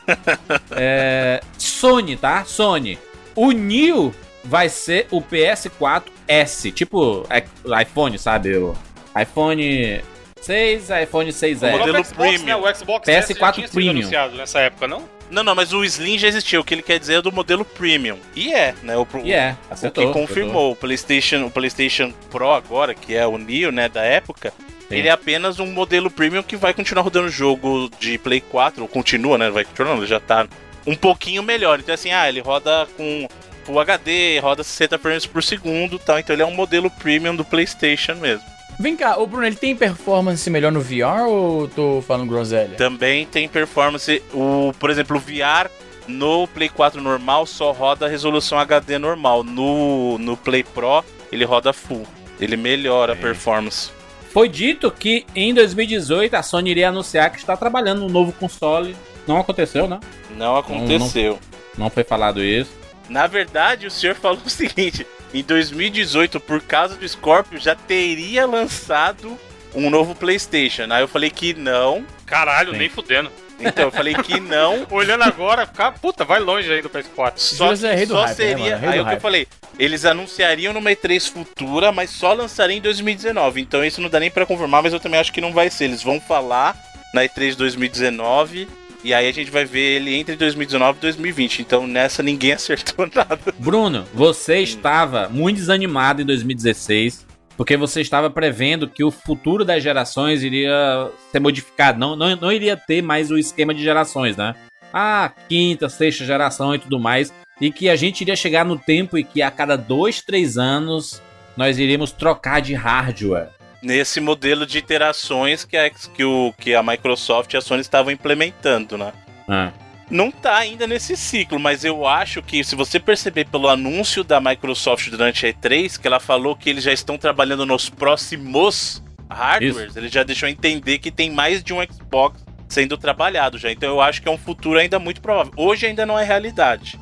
é, Sony, tá? Sony. O New vai ser o PS4S. Tipo é, o iPhone, sabe? O iPhone 6, iPhone 6S. O modelo Xbox, Premium. né? O Xbox PS4 S já tinha sido Premium. anunciado nessa época, não? Não, não, mas o Slim já existia. O que ele quer dizer é do modelo Premium. E é, né? O, E é, O acertou. que confirmou o PlayStation, o PlayStation Pro agora, que é o Neo, né, da época, Sim. ele é apenas um modelo premium que vai continuar rodando o jogo de Play 4, ou continua, né? Vai continuar, ele já tá um pouquinho melhor. Então, assim, ah, ele roda com Full HD, roda 60 frames por segundo e tal. Então, ele é um modelo premium do PlayStation mesmo. Vem cá, o Bruno, ele tem performance melhor no VR ou tô falando groselha? Também tem performance, o, por exemplo, o VR no Play 4 normal só roda a resolução HD normal. No, no Play Pro, ele roda full. Ele melhora a performance. Foi dito que em 2018 a Sony iria anunciar que está trabalhando no novo console. Não aconteceu, né? Não aconteceu. Não foi falado isso. Na verdade, o senhor falou o seguinte: em 2018, por causa do Scorpio, já teria lançado um novo PlayStation. Aí eu falei que não. Caralho, Sim. nem fudendo. Então eu falei que não. Olhando agora, ficar, puta, vai longe aí do PS4. Só, José é rei do só hype, né, seria. Rei aí o que eu falei, eles anunciariam numa E3 futura, mas só lançariam em 2019. Então isso não dá nem pra confirmar, mas eu também acho que não vai ser. Eles vão falar na E3 de 2019. E aí a gente vai ver ele entre 2019 e 2020. Então nessa ninguém acertou nada. Bruno, você estava muito desanimado em 2016 porque você estava prevendo que o futuro das gerações iria ser modificado. Não, não, não iria ter mais o esquema de gerações, né? Ah, quinta, sexta geração e tudo mais. E que a gente iria chegar no tempo em que a cada dois, três anos nós iríamos trocar de hardware. Nesse modelo de iterações que a, que o, que a Microsoft e a Sony estavam implementando, né? Ah, Não tá ainda nesse ciclo, mas eu acho que se você perceber pelo anúncio da Microsoft durante a E3, que ela falou que eles já estão trabalhando nos próximos hardwares, ele já deixou entender que tem mais de um Xbox sendo trabalhado já. Então eu acho que é um futuro ainda muito provável. Hoje ainda não é realidade.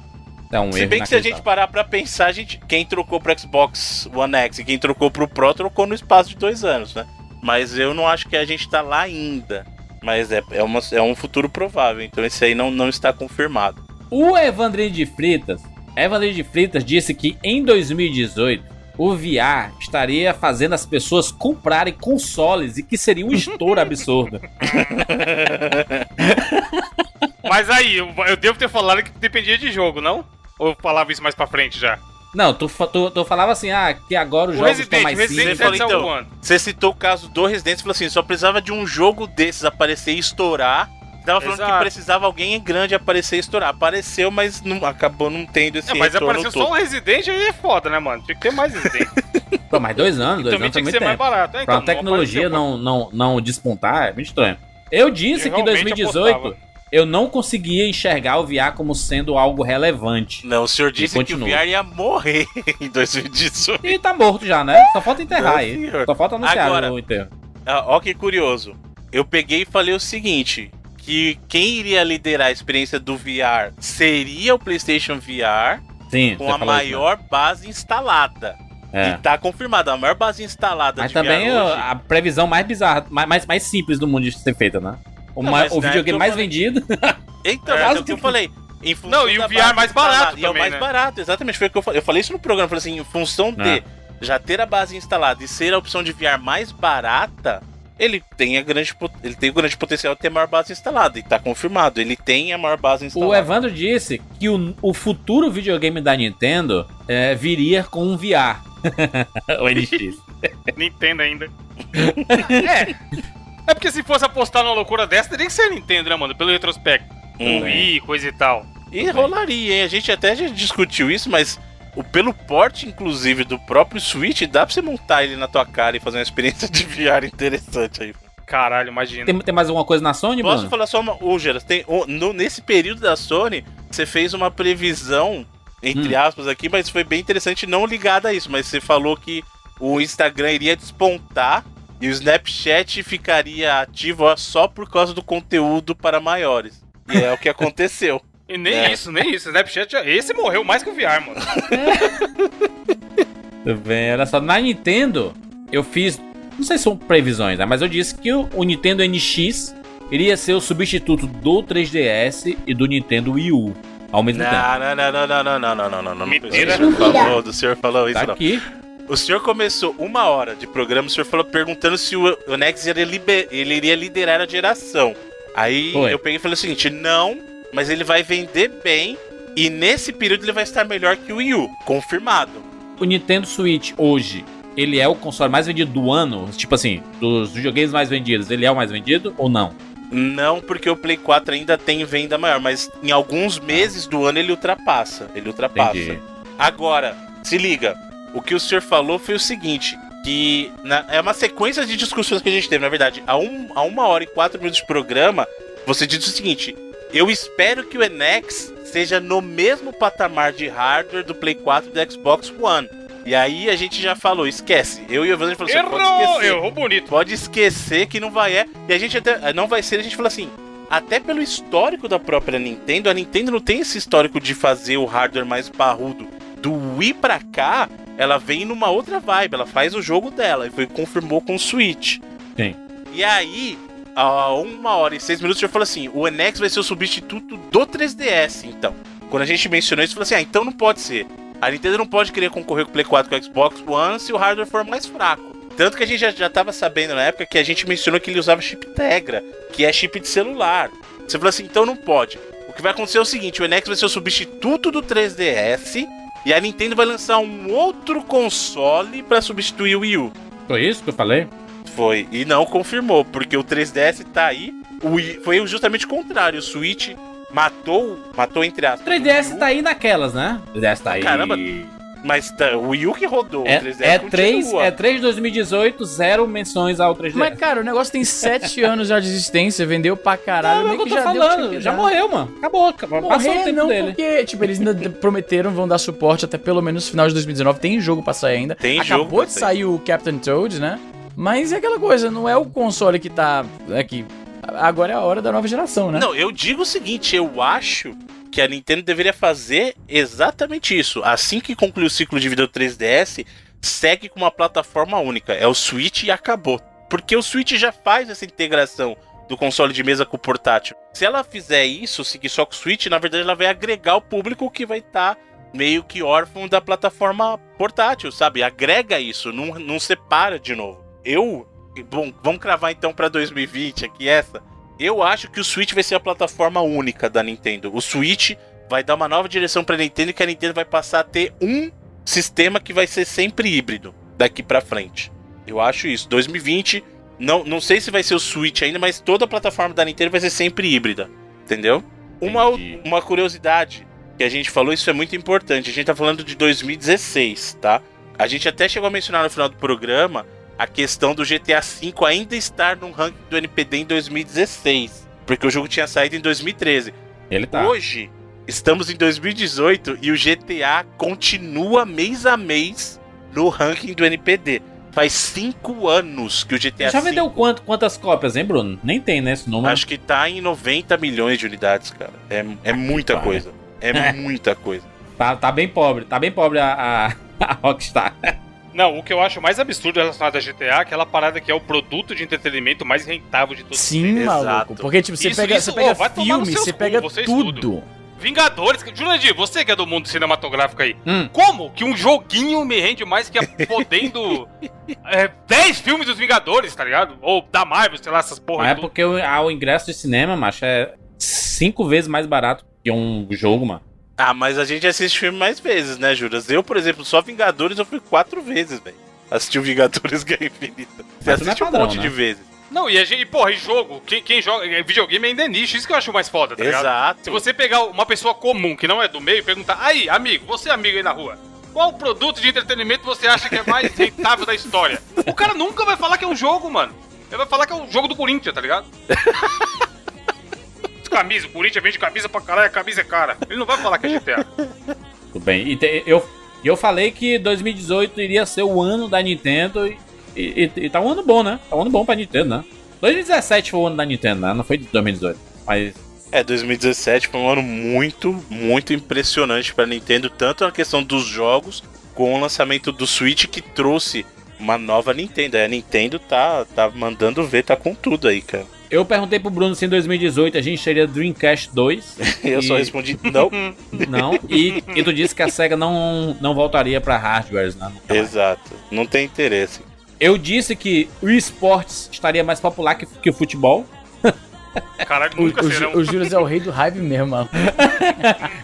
É um Se erro bem que se a gente parar pra pensar, a gente, quem trocou pro Xbox One X e quem trocou pro Pro trocou no espaço de dois anos, né? Mas eu não acho que a gente tá lá ainda. Mas é, é, uma- é um futuro provável, então esse aí não, não está confirmado. O Evandrinho de Fritas, Evandrinho de Fritas disse que em 2018 o VR estaria fazendo as pessoas comprarem consoles e que seria um estouro absurdo. Mas aí, eu, eu devo ter falado que dependia de jogo, não? Ou eu falava isso mais pra frente já? Não, tu, tu, tu falava assim, ah, que agora os O jogos estão Resident, mais Resident simples. Evil então. One. Você citou o caso do Resident e falou assim: só precisava de um jogo desses aparecer e estourar. Você Tava falando que Exato. precisava alguém grande aparecer e estourar. Apareceu, mas não, acabou não tendo esse É, mas retorno apareceu todo. só um Resident aí é foda, né, mano? Tinha que ter mais Resident. Pô, mas dois anos, dois Também anos tinha foi que muito ser mais tempo. barato. É, Pra então, uma tecnologia apareceu, não, não, não despontar, é muito estranho. Eu disse Eu que em realmente 2018 apostava. Eu não conseguia enxergar o VR como sendo algo relevante. Não, o senhor disse que o. VR ia morrer em 2018. E tá morto já, né? Só falta enterrar aí. Só falta anunciar Agora- o enterro. Ah, Ó que curioso. Eu peguei e falei o seguinte, que quem iria liderar a experiência do VR seria o PlayStation VR Sim, com a falou isso, né? maior base instalada. É. E tá confirmado, a maior base instalada Mas de também VR hoje. a previsão mais bizarra, mais, mais simples do mundo de ser feita, né? O, Não, ma- o videogame mais falei- vendido. Então, É, é o que eu falei. Não, e o VR base mais barato instalada- E é o também, mais né? barato, exatamente. Foi o que eu falei. Eu falei isso no programa. Eu falei assim, em função de É. já ter a base instalada e ser a opção de VR mais barata, ele tem, a grande, ele tem o grande potencial de ter a maior base instalada. E tá confirmado, ele tem a maior base instalada. O Evandro disse que o, o futuro videogame da Nintendo é, viria com um VR. o NX. Nintendo ainda. é. É porque se fosse apostar numa loucura dessa, teria que ser Nintendo, né, mano? Pelo retrospecto. Hum. Um Wii, coisa e tal. E rolaria, hein? A gente até já discutiu isso, mas o, pelo porte, inclusive, do próprio Switch, dá pra você montar ele na tua cara e fazer uma experiência de VR interessante aí. Caralho, imagina. Tem, tem mais alguma coisa na Sony, Posso Bruno? falar só uma. Ô, Geras, tem, ô, no- nesse período da Sony, você fez uma previsão, entre Hum. aspas, aqui, mas foi bem interessante, não ligada a isso, mas você falou que o Instagram iria despontar e o Snapchat ficaria ativo só por causa do conteúdo para maiores. E é o que aconteceu. E nem É. isso, nem isso. Snapchat, esse morreu mais que o VR, mano. Tudo bem, olha só. Na Nintendo, eu fiz. Não sei se são previsões, né? Mas eu disse que o, o Nintendo NX iria ser o substituto do 3DS e do Nintendo Wii U ao mesmo tempo. Não, não, não, não, não, não, não, não, não, não, não. Mentira. O senhor falou, o senhor falou isso, Tá não. aqui. O senhor começou uma hora de programa, o senhor falou perguntando se o, o Nex iria, liber- ele iria liderar a geração. Aí Foi. eu peguei e falei o seguinte: não, mas ele vai vender bem e nesse período ele vai estar melhor que o Wii U. Confirmado. O Nintendo Switch hoje ele é o console mais vendido do ano? Tipo assim, dos videogames mais vendidos, ele é o mais vendido ou não? Não, porque o Play 4 ainda tem venda maior, mas em alguns meses do ano ele ultrapassa. Ele ultrapassa. Entendi. Agora, se liga, o que o senhor falou foi o seguinte: que na- é uma sequência de discussões que a gente teve, na verdade. A, um, a uma hora e quatro minutos de programa, você diz o seguinte: eu espero que o NX seja no mesmo patamar de hardware do Play 4 e do Xbox One. E aí a gente já falou, esquece. Eu e o Evandro falou assim, pode Errou! esquecer. Errou bonito. Pode esquecer que não vai é. E a gente até. Não vai ser, a gente falou assim. Até pelo histórico da própria Nintendo, a Nintendo não tem esse histórico de fazer o hardware mais parrudo. Do Wii pra cá, ela vem numa outra vibe, ela faz o jogo dela e foi confirmou com o Switch. Sim. E aí, a uma hora e seis minutos, já falou assim: o NX vai ser o substituto do 3DS, então. Quando a gente mencionou isso, falou assim: ah, então não pode ser. A Nintendo não pode querer concorrer com o Play 4 com o Xbox One se o hardware for mais fraco. Tanto que a gente já, já tava sabendo na época que a gente mencionou que ele usava chip Tegra, que é chip de celular. Você falou assim, então não pode. O que vai acontecer é o seguinte, o NX vai ser o substituto do 3DS e a Nintendo vai lançar um outro console pra substituir o Wii U. Foi isso que eu falei? Foi. E não confirmou, porque o 3DS tá aí. O Wii, foi justamente o contrário. O Switch matou, matou entre aspas. 3DS o Wii U, tá aí naquelas, né? O 3DS tá aí. Caramba, Mas tá, o Wii U que rodou. É, o 3DS é, 3, continua. é 3 de 2018, zero menções ao 3DS. Mas, cara, o negócio tem 7 anos já de existência, vendeu pra caralho, não, é o que eu tô já deu falando, que já morreu, mano. Acabou, acabou. passou o Morrer tempo não, dele. porque, tipo, eles ainda prometeram, vão dar suporte até pelo menos final de 2019. Tem jogo pra sair ainda. Tem Acabou jogo pra de sair. o Captain Toad, né? Mas é aquela coisa, não é o console que tá. É que agora é a hora da nova geração, né? Não, eu digo o seguinte, eu acho que a Nintendo deveria fazer exatamente isso. Assim que concluir o ciclo de vida do 3DS, segue com uma plataforma única. É o Switch e acabou. Porque o Switch já faz essa integração do console de mesa com o portátil. Se ela fizer isso, seguir só com o Switch, na verdade ela vai agregar o público que vai estar meio que órfão da plataforma portátil, sabe? Agrega isso, não, não separa de novo. Eu, bom, vamos cravar então pra 2020 aqui essa. Eu acho que o Switch vai ser a plataforma única da Nintendo. O Switch vai dar uma nova direção pra Nintendo e que a Nintendo vai passar a ter um sistema que vai ser sempre híbrido daqui pra frente. Eu acho isso. 2020, não, não sei se vai ser o Switch ainda, mas toda a plataforma da Nintendo vai ser sempre híbrida. Entendeu? Uma, uma curiosidade que a gente falou, isso é muito importante. A gente tá falando de 2016, tá? A gente até chegou a mencionar no final do programa a questão do GTA V ainda estar no ranking do NPD em 2016. Porque o jogo tinha saído em 2013. Ele tá. Hoje, estamos em 2018 e o GTA continua mês a mês no ranking do NPD. Faz cinco anos que o GTA Já vendeu quanto, quantas cópias, hein, Bruno? Nem tem, né, esse número. Acho que tá em 90 milhões de unidades, cara. É, é muita Pare. coisa. É muita coisa. Tá, tá bem pobre, tá bem pobre a, a, a Rockstar. Não, o que eu acho mais absurdo relacionado a GTA é aquela parada que é o produto de entretenimento mais rentável de todos os Sim, Exato. maluco. Porque, tipo, você Isso, pega, isso, você pega tomar filme, você cu, pega vocês tudo. Vingadores. Jurandir, você que é do mundo cinematográfico aí. Hum. Como que um joguinho me rende mais que a podendo é, 10 filmes dos Vingadores, tá ligado? Ou da Marvel, sei lá, essas porra. Mas é tudo. porque o, ah, o ingresso de cinema, macho, é cinco vezes mais barato que um jogo, mano. Ah, mas a gente assiste filme mais vezes, né, Juras? Eu, por exemplo, só Vingadores eu fui quatro vezes, velho. Assisti o Vingadores Guerra Infinita. Você é assiste um padrão, monte né? de vezes. Não, e a gente, e, porra, e jogo, quem, quem joga, é, videogame ainda é nicho, isso que eu acho mais foda, tá ligado? Exato. Se você pegar uma pessoa comum que não é do meio e perguntar, aí, amigo, você é amigo aí na rua, qual produto de entretenimento você acha que é mais rentável da história? O cara nunca vai falar que é um jogo, mano. Ele vai falar que é um jogo do Corinthians, tá ligado? camisa, o Corinthians vende camisa pra caralho, a camisa é cara. Ele não vai falar que é GTA. Tudo bem. E te- eu, eu falei que 2018 iria ser o ano da Nintendo e, e, e tá um ano bom, né? Tá um ano bom pra Nintendo, né? 2017 foi o ano da Nintendo, né? Não foi de 2018. Mas É, 2017 foi um ano muito, muito impressionante pra Nintendo, tanto na questão dos jogos, com o lançamento do Switch que trouxe uma nova Nintendo. A Nintendo tá, tá mandando ver, tá com tudo aí, cara. Eu perguntei pro Bruno se em 2018 a gente teria Dreamcast 2. Eu só E- respondi não. Não. E, e tu disse que a SEGA não, não voltaria pra hardwares, né? Mais. Exato. Não tem interesse. Eu disse que o esportes estaria mais popular que, que o futebol. Caralho, O, nunca o, serão. Ju- o Júlio é o rei do hype mesmo, mano.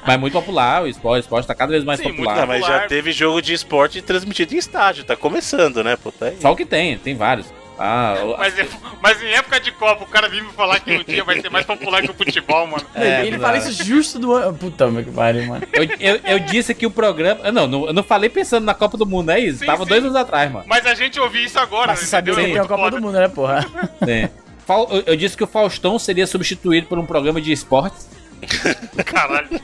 Mas é muito popular, o esporte, o esporte tá cada vez mais Sim, muito popular. Não, mas já teve jogo de esporte transmitido em estádio, tá começando, né? Pô, tá aí. Só o que tem, tem vários. Ah, o- Mas, mas em época de Copa, o cara vive falar que um dia vai ser mais popular que o futebol, mano. É, ele fala exato. isso justo do ano. Puta, meu que pariu, mano. eu, eu, eu disse que o programa. ah, Não, não, eu não falei pensando na Copa do Mundo, é isso? Sim, Tava sim. dois anos atrás, mano. Mas a gente ouviu isso agora, Mas você sabia que tem a É Copa muito do Mundo, né, porra? Sim. Fal- eu, eu disse que o Faustão seria substituído por um programa de esportes. foda. Caralho.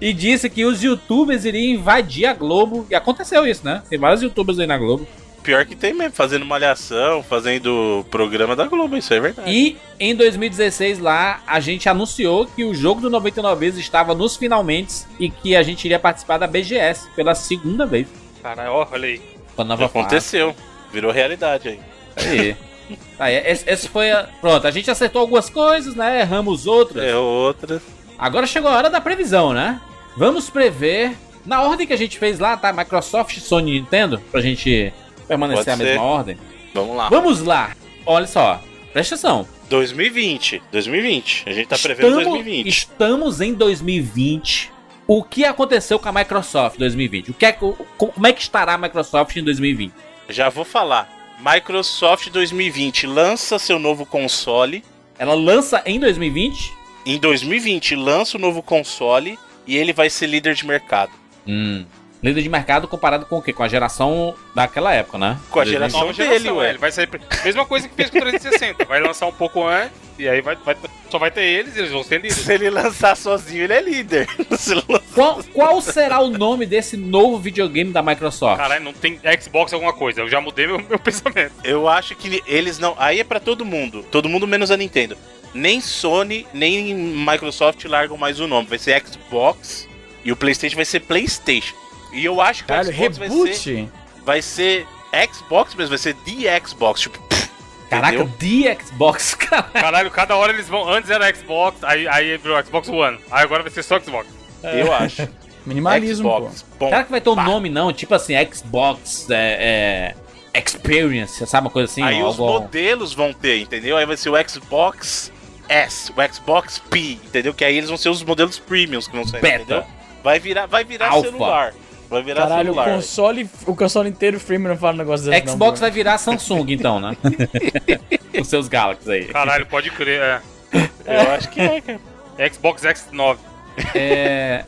E disse que os youtubers iriam invadir a Globo. E aconteceu isso, né? Tem vários youtubers aí na Globo. Pior que tem mesmo, fazendo malhação, fazendo programa da Globo, isso é verdade. E em 2016 lá, a gente anunciou que o jogo do 99 vezes estava nos finalmente e que a gente iria participar da BGS pela segunda vez. Caralho, ó, olha aí. Com a nova fase. Aconteceu, virou realidade aí. Aí. Aí, esse, esse foi a... Pronto, a gente acertou algumas coisas, né? Erramos outras. É outra. Agora chegou a hora da previsão, né? Vamos prever na ordem que a gente fez lá, tá? Microsoft, Sony e Nintendo, pra gente permanecer Pode a mesma ser. ordem. Vamos lá. Vamos lá. Olha só, presta atenção. 2020. 2020. A gente tá prevendo 2020. estamos em 2020. O que aconteceu com a Microsoft em 2020? O que é, como é que estará a Microsoft em 2020? Já vou falar. Microsoft 2020 lança seu novo console. Ela lança em 2020? Em 2020 lança o novo console e ele vai ser líder de mercado. Hum. Líder de mercado comparado com o quê? Com a geração daquela época, né? Com a 2020. geração Nova dele, geração, ué. é, ele vai sair. Mesma coisa que fez com o 360. Vai lançar um pouco antes e aí vai, vai- só vai ter eles e eles vão ser líderes. Se ele lançar sozinho, ele é líder. Se ele lançar- Qual, qual será o nome desse novo videogame da Microsoft? Caralho, não tem Xbox alguma coisa. Eu já mudei meu, meu pensamento. Eu acho que eles não. Aí é pra todo mundo. Todo mundo menos a Nintendo. Nem Sony, nem Microsoft largam mais o nome. Vai ser Xbox e o PlayStation vai ser PlayStation. E eu acho que Caralho, o Xbox vai reboot? ser, vai ser Xbox mesmo, vai ser The Xbox. Tipo, pff, Caraca? The Xbox, cara. Caralho, cada hora eles vão. Antes era Xbox, aí, aí virou Xbox One. Aí agora vai ser só Xbox. Eu acho. Minimalismo, Xbox. Bom, Será que vai ter um pá. nome, não? Tipo assim, Xbox é, é, Experience, sabe? Uma coisa assim? Aí os modelos vão ter, entendeu? Aí vai ser o Xbox S, o Xbox P, entendeu? Que aí eles vão ser os modelos premiums que vão sair, Beta. entendeu? Vai virar, vai virar Alpha. celular. Vai virar Caralho, o celular. console, o console inteiro frame não fala um negócio desse não, Xbox pô. vai virar Samsung, então, né? Os seus Galaxy aí. Caralho, pode crer. É. Eu acho que é, cara. Xbox X9. É...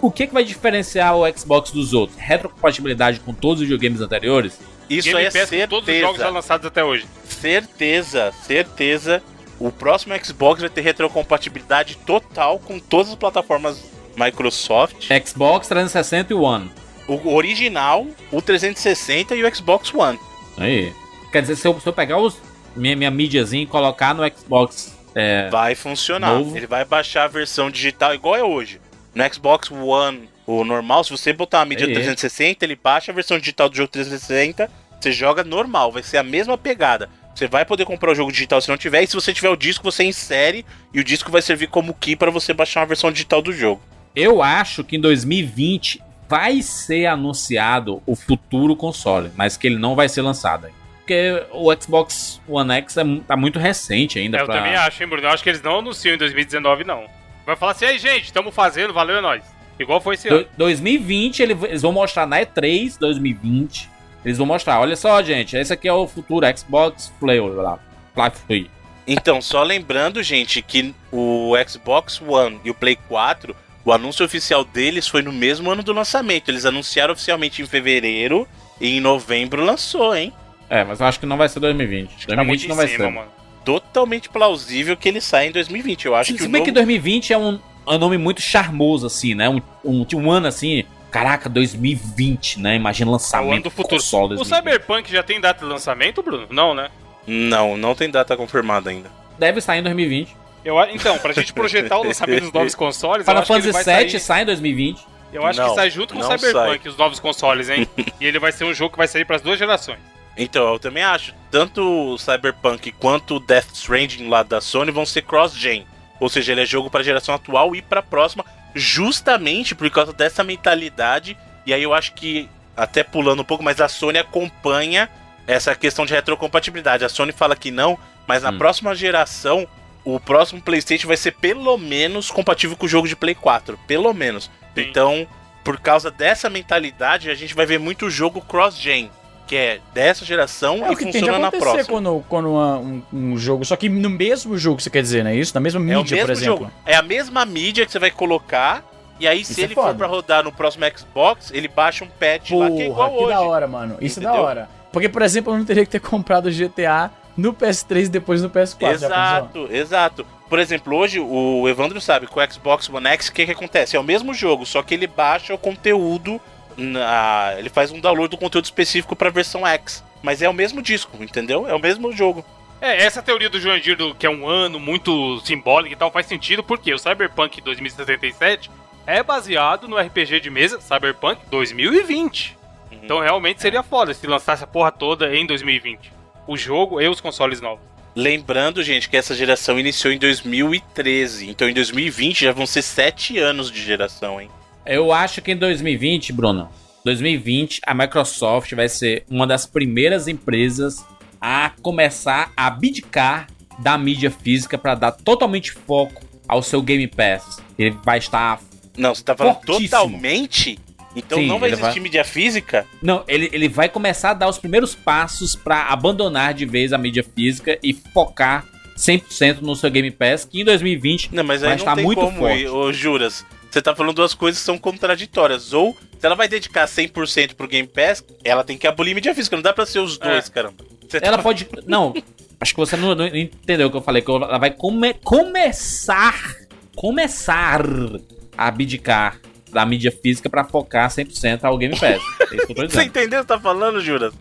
O que, que vai diferenciar o Xbox dos outros? Retrocompatibilidade com todos os videogames anteriores? Isso Game aí é Pass com todos os jogos já certeza. lançados até hoje. Certeza, certeza. O próximo Xbox vai ter retrocompatibilidade total com todas as plataformas Microsoft. Xbox 360 e One. O original, o 360 e o Xbox One. Aí. Quer dizer, se eu, se eu pegar os, minha, minha mídiazinha e colocar no Xbox. É, Vai funcionar. Novo. Ele vai baixar a versão digital igual é hoje. No Xbox One, o normal, se você botar uma mídia Aí. 360, ele baixa a versão digital do jogo 360, você joga normal, vai ser a mesma pegada. Você vai poder comprar o jogo digital se não tiver, e se você tiver o disco, você insere, e o disco vai servir como key para você baixar uma versão digital do jogo. Eu acho que em 2020 vai ser anunciado o futuro console, mas que ele não vai ser lançado ainda. Porque o Xbox One X é, tá muito recente ainda. É, eu pra... também acho, hein, Bruno? Eu acho que eles não anunciam em 2019, não. Vai falar assim, aí, gente, estamos fazendo, valeu é nóis. Igual foi esse Do- ano. 2020, ele- eles vão mostrar na E3 2020. Eles vão mostrar, olha só, gente, esse aqui é o futuro Xbox Play, lá, Play Free. Então, só lembrando, gente, que o Xbox One e o Play 4, o anúncio oficial deles foi no mesmo ano do lançamento. Eles anunciaram oficialmente em fevereiro e em novembro lançou, hein? É, mas eu acho que não vai ser 2020. Tá muito 2020 em não vai cima, ser. mano. Totalmente plausível que ele saia em 2020. Eu acho Se, que se o bem que novo... 2020 é um, um nome muito charmoso, assim, né? Um, um, um ano assim. Caraca, 2020, né? Imagina É o lançamento ano do futuro. console O 2020. Cyberpunk já tem data de lançamento, Bruno? Não, né? Não, não tem data confirmada ainda. Deve sair em 2020. Eu, a- então, pra gente projetar o lançamento dos novos consoles, Final Fantasy VII sair... sai em 2020. Eu acho Não, que sai junto com o Cyberpunk, os novos consoles, hein? e ele vai ser um jogo que vai sair pras duas gerações. Então, eu também acho. Tanto o Cyberpunk quanto o Death Stranding lá da Sony vão ser cross-gen. Ou seja, ele é jogo para geração atual e para próxima, justamente por causa dessa mentalidade. E aí eu acho que, até pulando um pouco, mas a Sony acompanha essa questão de retrocompatibilidade. A Sony fala que não, Mas na Hum. próxima geração, o próximo PlayStation vai ser pelo menos compatível com o jogo de Play 4. Pelo menos. Sim. Então, por causa dessa mentalidade, a gente vai ver muito jogo cross-gen. Que é dessa geração É e funciona na acontecer próxima. quando, quando uma- um, um jogo. Só que no mesmo jogo, você quer dizer, não é isso? Na mesma É mídia, mesmo por exemplo. jogo. É a mesma mídia que você vai colocar. E aí, se Isso é ele for foda. pra rodar no próximo Xbox, ele baixa um patch lá que é igual Porra, que hoje. da hora, mano. Isso é da Entendeu? hora. Porque, por exemplo, eu não teria que ter comprado o GTA no PS3 e depois no PS4. já pensou? Exato, exato. Por exemplo, hoje o Evandro sabe que o Xbox One X, o que, que acontece? É o mesmo jogo, só que ele baixa o conteúdo, na... ele faz um download do conteúdo específico pra versão X. Mas é o mesmo disco, entendeu? É o mesmo jogo. É, essa teoria do Jurandir, do, que é um ano muito simbólico e tal, faz sentido porque o Cyberpunk 2077 é baseado no RPG de mesa Cyberpunk 2020. Uhum. Então realmente seria foda se lançasse a porra toda em 2020. O jogo e os consoles novos. Lembrando, gente, que essa geração iniciou em 2013. Então em 2020 já vão ser sete anos de geração, hein? Eu acho que em 2020, Bruno, 2020, a Microsoft vai ser uma das primeiras empresas a começar a abdicar da mídia física para dar totalmente foco ao seu Game Pass. Ele vai estar. Não, você tá falando Fortíssimo. totalmente? Então Sim, não vai existir vai- mídia física? Não, ele, ele vai começar a dar os primeiros passos para abandonar de vez a mídia física e focar 100% no seu Game Pass, que em 2020 Não, mas aí vai não estar tem muito como, forte. ô Juras. Você tá falando duas coisas que são contraditórias. Ou, se ela vai dedicar 100% pro Game Pass, ela tem que abolir mídia física. Não dá pra ser os dois, caramba. Você Ela tá- pode. Não, acho que você não, não entendeu o que eu falei. Que ela vai come- começar. Começar a abdicar da mídia física pra focar 100% ao Game Pass. É Você entendeu o que tá falando, Juras?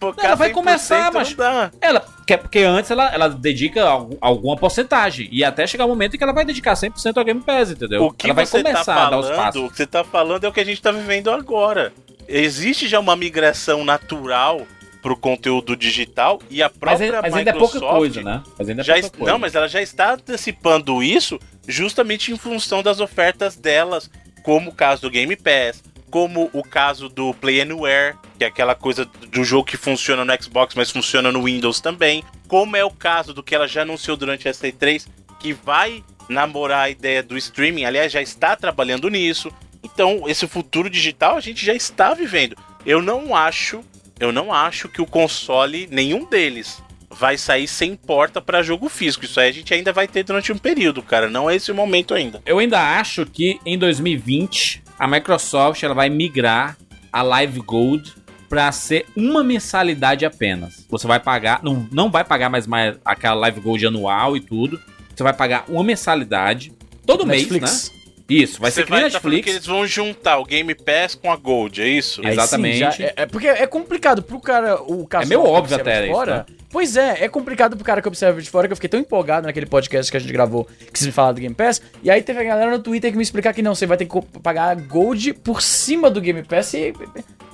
Focar Ela vai 100% começar, mas-. Ela, que- porque antes ela, ela dedica algum- alguma porcentagem. E até chegar o momento em que ela vai dedicar 100% ao Game Pass, entendeu? O que ela vai você começar tá a dar os falando, passos. o que você tá falando é o que a gente tá vivendo agora. Existe já uma migração natural pro conteúdo digital e a Mas, própria ainda- mas ainda é Microsoft pouca coisa, né? Mas ainda é já. Não, mas ela já está antecipando isso justamente em função das ofertas delas, como o caso do Game Pass, como o caso do Play Anywhere, que é aquela coisa do jogo que funciona no Xbox, mas funciona no Windows também, como é o caso do que ela já anunciou durante a C3, que vai namorar a ideia do streaming, aliás, já está trabalhando nisso. Então, esse futuro digital a gente já está vivendo. Eu não acho, eu não acho que o console, nenhum deles, vai sair sem porta para jogo físico. Isso aí a gente ainda vai ter durante um período, cara. Não é esse o momento ainda. Eu ainda acho que em 2020 a Microsoft ela vai migrar a Live Gold para ser uma mensalidade apenas. Você vai pagar, não, não vai pagar mais, mais aquela Live Gold anual e tudo. Você vai pagar uma mensalidade todo mês, Netflix. né? Isso, vai Você ser que nem tá falando Netflix. que eles vão juntar o Game Pass com a Gold, é isso? Aí- Exatamente. sim, já- é, é porque é complicado pro cara, o caso É meio óbvio até de isso, fora. né? Pois é, é complicado pro cara que observa de fora, que eu fiquei tão empolgado naquele podcast que a gente gravou, que vocês me falaram do Game Pass, e aí teve a galera no Twitter que me explicar que não, você vai ter que pagar Gold por cima do Game Pass e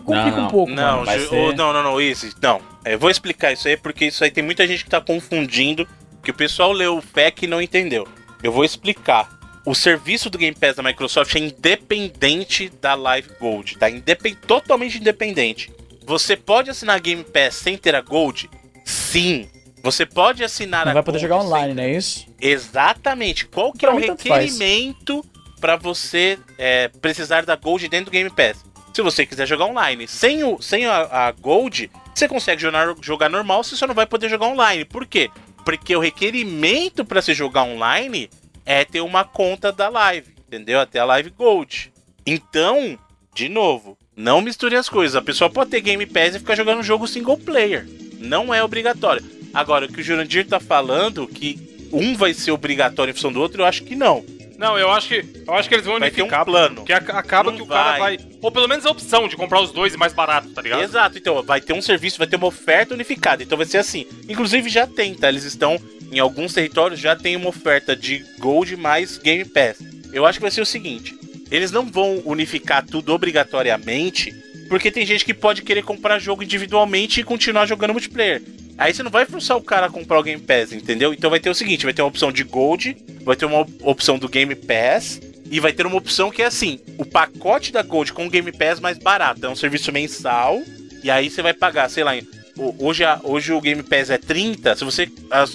complica Não, um pouco, Não, mano. vai Ju- ser- não, não, não, isso. Não. Eu vou explicar isso aí porque isso aí tem muita gente que tá confundindo, que o pessoal leu o FAQ e não entendeu. Eu vou explicar. O serviço do Game Pass da Microsoft é independente da Live Gold, tá? Independ... Totalmente independente. Você pode assinar Game Pass sem ter a Gold? Sim. Você pode assinar Não a vai poder Gold jogar sem online, não é isso? Exatamente. Qual que é Pra o tanto faz. requerimento para você é, precisar da Gold dentro do Game Pass? Se você quiser jogar online, sem, o, sem a, a Gold, você consegue jogar, jogar normal, você só não vai poder jogar online. Por quê? Porque o requerimento para se jogar online é ter uma conta da Live, entendeu? Até a Live Gold. Então, de novo, não misture as coisas. A pessoa pode ter Game Pass e ficar jogando um jogo single player. Não é obrigatório. Agora, o que o Jurandir tá falando, que um vai ser obrigatório em função do outro, eu acho que não. Não, eu acho que eu acho que eles vão Vai ter um unificar. plano. Porque ac- acaba Não que o cara vai. vai. Ou pelo menos a opção de comprar os dois mais barato, tá ligado? Exato, então vai ter um serviço, vai ter uma oferta unificada. Então vai ser assim. Inclusive já tem, tá? Eles estão em alguns territórios já tem uma oferta de Gold mais Game Pass. Eu acho que vai ser o seguinte: eles não vão unificar tudo obrigatoriamente, porque tem gente que pode querer comprar jogo individualmente e continuar jogando multiplayer. Aí você não vai forçar o cara a comprar o Game Pass, entendeu? Então vai ter o seguinte: vai ter uma opção de Gold, vai ter uma op- opção do Game Pass. E vai ter uma opção que é assim: o pacote da Gold com o Game Pass mais barato. É um serviço mensal. E aí você vai pagar, sei lá, hoje, a- hoje o Game Pass é 30, se você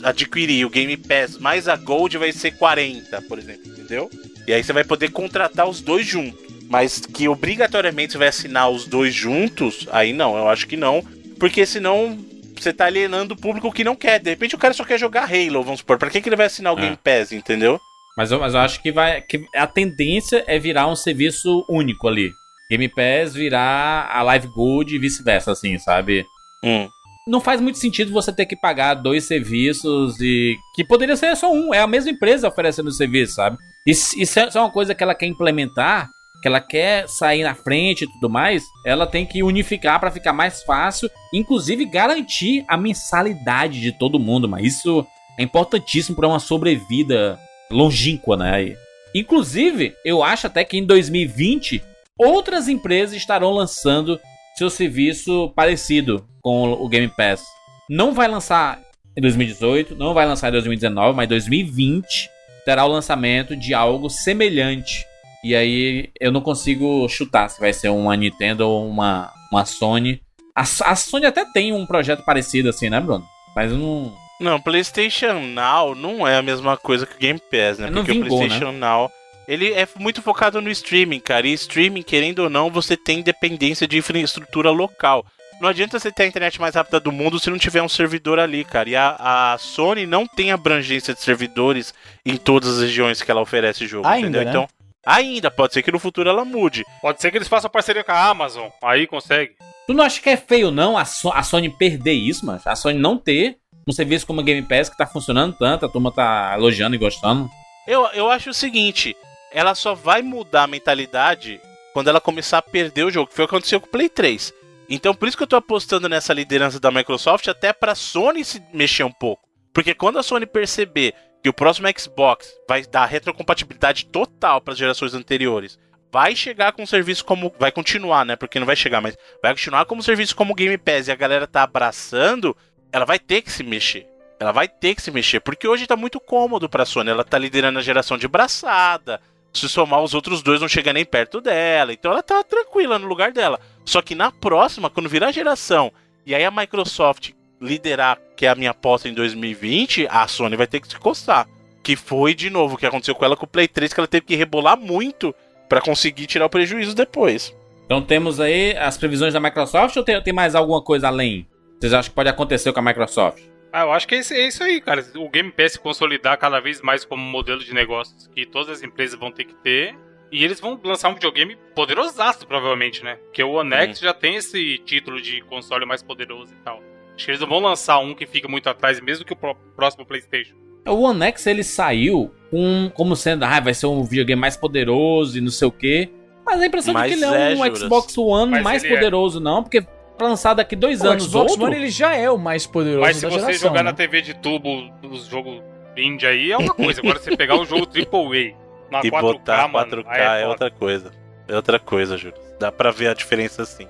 adquirir o Game Pass mais a Gold vai ser 40, por exemplo, entendeu? E aí você vai poder contratar os dois juntos. Mas que obrigatoriamente você vai assinar os dois juntos, aí não, eu acho que não. Porque senão você tá alienando o público que não quer. De repente o cara só quer jogar Halo, vamos supor. Pra que, que ele vai assinar o É. Game Pass, entendeu? Mas eu, mas eu acho que vai. Que a tendência é virar um serviço único ali. Game Pass virar a Live Gold e vice-versa, assim, sabe? Hum. Não faz muito sentido você ter que pagar dois serviços e. Que poderia ser só um. É a mesma empresa oferecendo o serviço, sabe? Isso, isso é uma coisa que ela quer implementar, que ela quer sair na frente e tudo mais. Ela tem que unificar pra ficar mais fácil, inclusive garantir a mensalidade de todo mundo. Mas isso é importantíssimo pra uma sobrevida longínqua, né? Inclusive, eu acho até que em 2020 outras empresas estarão lançando seu serviço parecido com o Game Pass. Não vai lançar em 2018, não vai lançar em 2019, mas em 2020 terá o lançamento de algo semelhante. E aí eu não consigo chutar se vai ser uma Nintendo ou uma, uma Sony. A, a Sony até tem um projeto parecido assim, né, Bruno? Mas não. Não, PlayStation Now não é a mesma coisa que o Game Pass, né? Não Porque vingou, o PlayStation Now ele é muito focado no streaming, cara. E streaming, querendo ou não, você tem dependência de infraestrutura local. Não adianta você ter a internet mais rápida do mundo se não tiver um servidor ali, cara. E a, a Sony não tem abrangência de servidores em todas as regiões que ela oferece jogo, Ainda, entendeu? né? Então, ainda pode ser que no futuro ela mude. Pode ser que eles façam parceria com a Amazon. Aí consegue. Tu não acha que é feio, não, a, So- a Sony perder isso, mano? A Sony não ter um serviço como o Game Pass que tá funcionando tanto, a turma tá elogiando e gostando. Eu, eu acho o seguinte, ela só vai mudar a mentalidade quando ela começar a perder o jogo, que foi o que aconteceu com o Play 3. Então por isso que eu tô apostando nessa liderança da Microsoft até pra Sony se mexer um pouco. Porque quando a Sony perceber que o próximo Xbox vai dar retrocompatibilidade total para as gerações anteriores, vai chegar com um serviço como. Vai continuar, né? Porque não vai chegar, mas vai continuar como um serviço como Game Pass e a galera tá abraçando, ela vai ter que se mexer. Ela vai ter que se mexer, porque hoje tá muito cômodo pra Sony. Ela tá liderando a geração de braçada. Se somar os outros dois, não chega nem perto dela. Então ela tá tranquila no lugar dela. Só que na próxima, quando virar a geração, e aí a Microsoft liderar, que é a minha aposta em 2020, a Sony vai ter que se coçar. Que foi, de novo, o que aconteceu com ela com o Play 3, que ela teve que rebolar muito pra conseguir tirar o prejuízo depois. Então temos aí as previsões da Microsoft ou tem, tem mais alguma coisa além? Vocês acham que pode acontecer com a Microsoft? Ah, eu acho que é isso, é isso aí, cara. O Game Pass se consolidar cada vez mais como um modelo de negócios que todas as empresas vão ter que ter. E eles vão lançar um videogame poderosaço, provavelmente, né? Porque o One X já tem esse título de console mais poderoso e tal. Acho que eles não vão lançar um que fica muito atrás, mesmo que o pró- próximo PlayStation. O One X ele saiu com, como sendo, ah, vai ser um videogame mais poderoso e não sei o quê. Mas a impressão Mas de que ele é é, um Juras. Xbox One Mas mais é. poderoso, não, porque lançar daqui dois O anos Xbox outro, One ele já é o mais poderoso Mas se da você geração, jogar né? na TV de tubo os jogos indie aí, é uma coisa. Agora você pegar o jogo AAA na e 4K, botar mano, 4K aí é, foda. outra coisa. É outra coisa, Júlio. Dá pra ver a diferença assim.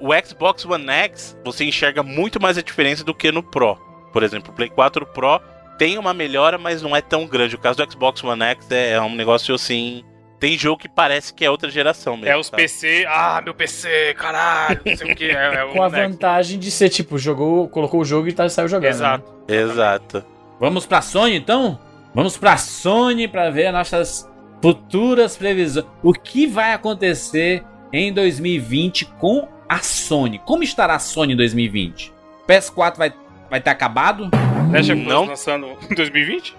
O Xbox One X, você enxerga muito mais a diferença do que no Pro. Por exemplo, o Play 4 Pro tem uma melhora, mas não é tão grande. O caso do Xbox One X é, é um negócio assim. Tem jogo que parece que é outra geração mesmo. É os sabe? PC, ah, meu PC, caralho, não sei o que. É, é o Com a vantagem de ser, tipo, jogou, colocou o jogo e tá, saiu jogando. Exato. né? Exato. Vamos pra Sony então? Vamos pra Sony pra ver as nossas futuras previsões. O que vai acontecer em 2020 com a Sony? Como estará a Sony em 2020? PS4 vai vai ter acabado? Last of Us Não. lançando em 2020?